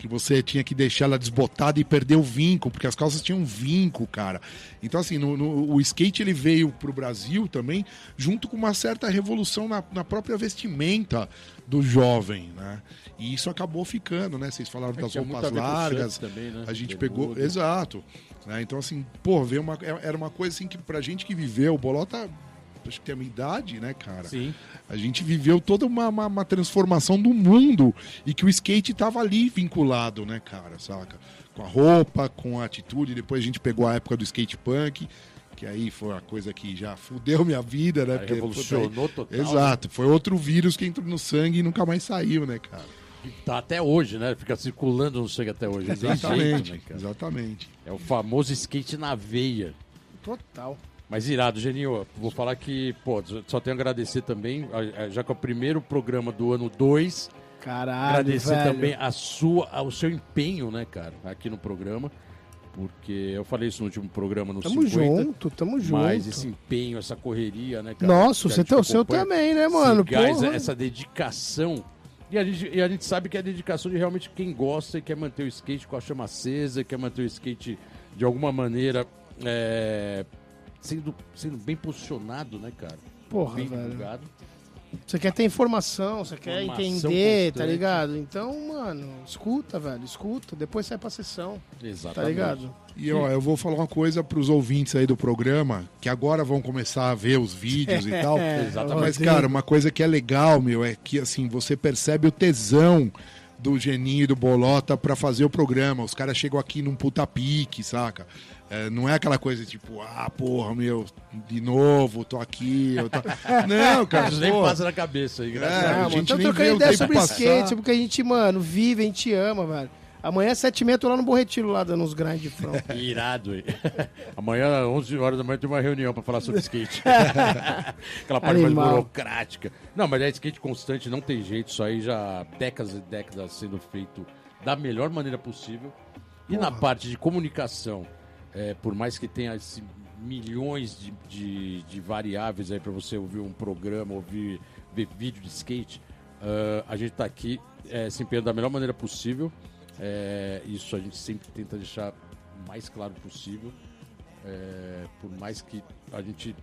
Que você tinha que deixar ela desbotada e perder o vinco, porque as calças tinham vinco, cara. Então, assim, no, no- o skate ele veio pro Brasil também, junto com uma certa revolução na, na própria vestimenta do jovem, né? E isso acabou ficando, né? Vocês falaram das muito a roupas largas, também, né? a gente Bermuda. pegou... Exato. né? Então, assim, pô, veio uma, era uma coisa assim que pra gente que viveu, o Bolota... Acho que tem a minha idade, né, cara? Sim. A gente viveu toda uma, uma, uma transformação do mundo e que o skate tava ali vinculado, né, cara, saca? Com a roupa, com a atitude. Depois a gente pegou a época do skate punk, que aí foi uma coisa que já fudeu minha vida, né? Porque, revolucionou puta, total, Exato. Foi outro vírus que entrou no sangue e nunca mais saiu, né, cara? E Tá até hoje, né? Fica circulando no sangue até hoje. Exatamente. jeito, né, cara? exatamente. É o famoso skate na veia. Total. Mas irado, Geninho, vou falar que, pô, só tenho a agradecer também, já que é o primeiro programa do ano 2, Caralho, agradecer velho. também a sua, o seu empenho, né, cara, aqui no programa, porque eu falei isso no último programa no Tamo 50, junto, tamo junto. mas esse empenho, essa correria, né, cara? Nossa, você tem o seu também, né, mano? gás, essa dedicação. E a, gente, e a gente sabe que é a dedicação de realmente quem gosta e quer manter o skate com a chama acesa, quer manter o skate de alguma maneira é, sendo, sendo bem posicionado, né, cara? Porra, bem velho. divulgado. Você quer ter informação, você quer Informação entender, tá constante. ligado? Então, mano, escuta, velho, escuta. Depois sai pra sessão, Exatamente. tá ligado? E ó, eu vou falar uma coisa pros ouvintes aí do programa, que agora vão começar a ver os vídeos e tal. Exatamente. Mas, cara, uma coisa que é legal, meu, é que assim, você percebe o tesão do Geninho e do Bolota pra fazer o programa. Os caras chegam aqui num puta pique, saca? É, não é aquela coisa tipo, ah, porra, meu, de novo, tô aqui. Eu tô... Não, cara, Isso nem passa na cabeça aí, graças É, a Deus. Gente então nem trocando vê o ideia tempo sobre passar. skate, sobre o que a gente, mano, vive, a gente ama, velho. Amanhã, sete e meia, tô lá no Bom Retiro, lá dando uns grandes de front. Irado, hein? Amanhã, 11 horas da manhã, tem uma reunião pra falar sobre skate. Aquela parte mais Animal. burocrática. Não, mas é skate constante, não tem jeito. Isso aí já há décadas e décadas sendo feito da melhor maneira possível. E na parte de comunicação, é, por mais que tenha milhões de, de, de variáveis aí pra você ouvir um programa, ouvir ver vídeo de skate, ah, a gente tá aqui é, se empenhando da melhor maneira possível. É, isso a gente sempre tenta deixar mais claro possível. É, por mais que a gente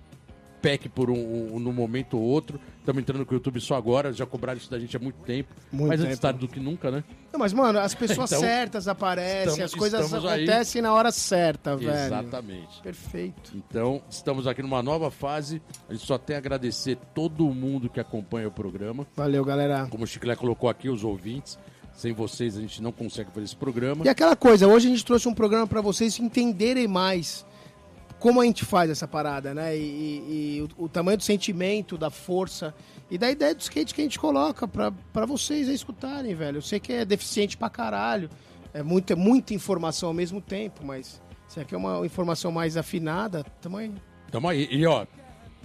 peque por um, um momento ou outro. Estamos entrando com o YouTube só agora, já cobraram isso da gente há muito tempo. Muito mais antes tarde do que nunca, né? Não, mas, mano, as pessoas Então, certas aparecem, estamos- as coisas estamos aí. acontecem na hora certa, velho. Exatamente. Perfeito. Então, estamos aqui numa nova fase. A gente só tem a agradecer todo mundo que acompanha o programa. Valeu, galera. Como o Chiclé colocou aqui, os ouvintes. Sem vocês a gente não consegue fazer esse programa. E aquela coisa, hoje a gente trouxe um programa pra vocês entenderem mais como a gente faz essa parada, né? E, e- e o, o tamanho do sentimento, da força e da ideia do skate que a gente coloca pra, pra vocês aí escutarem, velho. Eu sei que é deficiente pra caralho, é muita, muita informação ao mesmo tempo, mas se aqui é uma informação mais afinada, tamo aí. Tamo aí. E ó,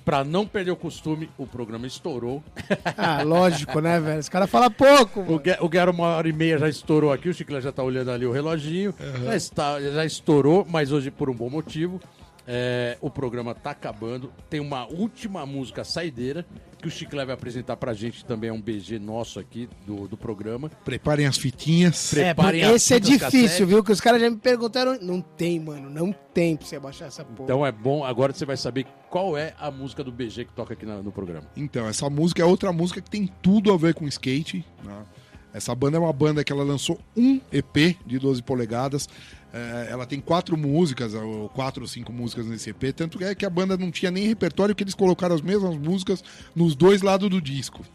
pra não perder o costume, o programa estourou. Ah, lógico, né, velho? Os caras falam pouco. O, mano. Gue- o Guerra, uma hora e meia, já estourou aqui. O Chiclé já tá olhando ali o reloginho. Já, está, já estourou, mas hoje por um bom motivo. É, o programa tá acabando. Tem uma última música saideira que o Chiclé vai apresentar pra gente. Também é um BG nosso aqui do, do programa. Preparem as fitinhas. É, Preparem as esse é difícil, cassete. viu? Que os caras já me perguntaram. Não tem, mano. Não tem pra você baixar essa porra. Então é bom. Agora você vai saber qual é a música do BG que toca aqui na- no programa. Então, essa música é outra música que tem tudo a ver com skate. né? Essa banda é uma banda que ela lançou um EP de 12 polegadas. É, ela tem quatro músicas, ou quatro ou cinco músicas nesse EP. Tanto é que a banda não tinha nem repertório, que eles colocaram as mesmas músicas nos dois lados do disco.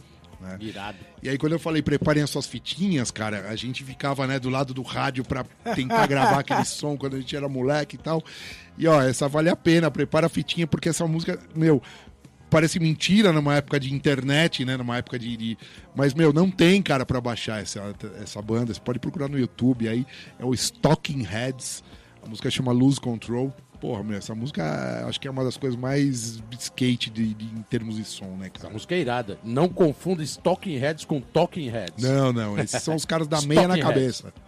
né? Irado. E aí, quando eu falei preparem as suas fitinhas, cara, a gente ficava, né, do lado do rádio pra tentar gravar aquele som quando a gente era moleque e tal. E ó, essa vale a pena, prepara a fitinha, porque essa música, meu, parece mentira numa época de internet, né, numa época de. de- Mas, meu, não tem, cara, pra baixar essa, essa banda. Você pode procurar no YouTube aí, é o Stalking Heads. A música chama Lose Control. Porra, meu, essa música acho que é uma das coisas mais skate de, de- em termos de som, né, Essa cara? música é irada. Não confunda Stalking Heads com Talking Heads. Não, não, esses são os caras da meia na Stalking Heads. cabeça.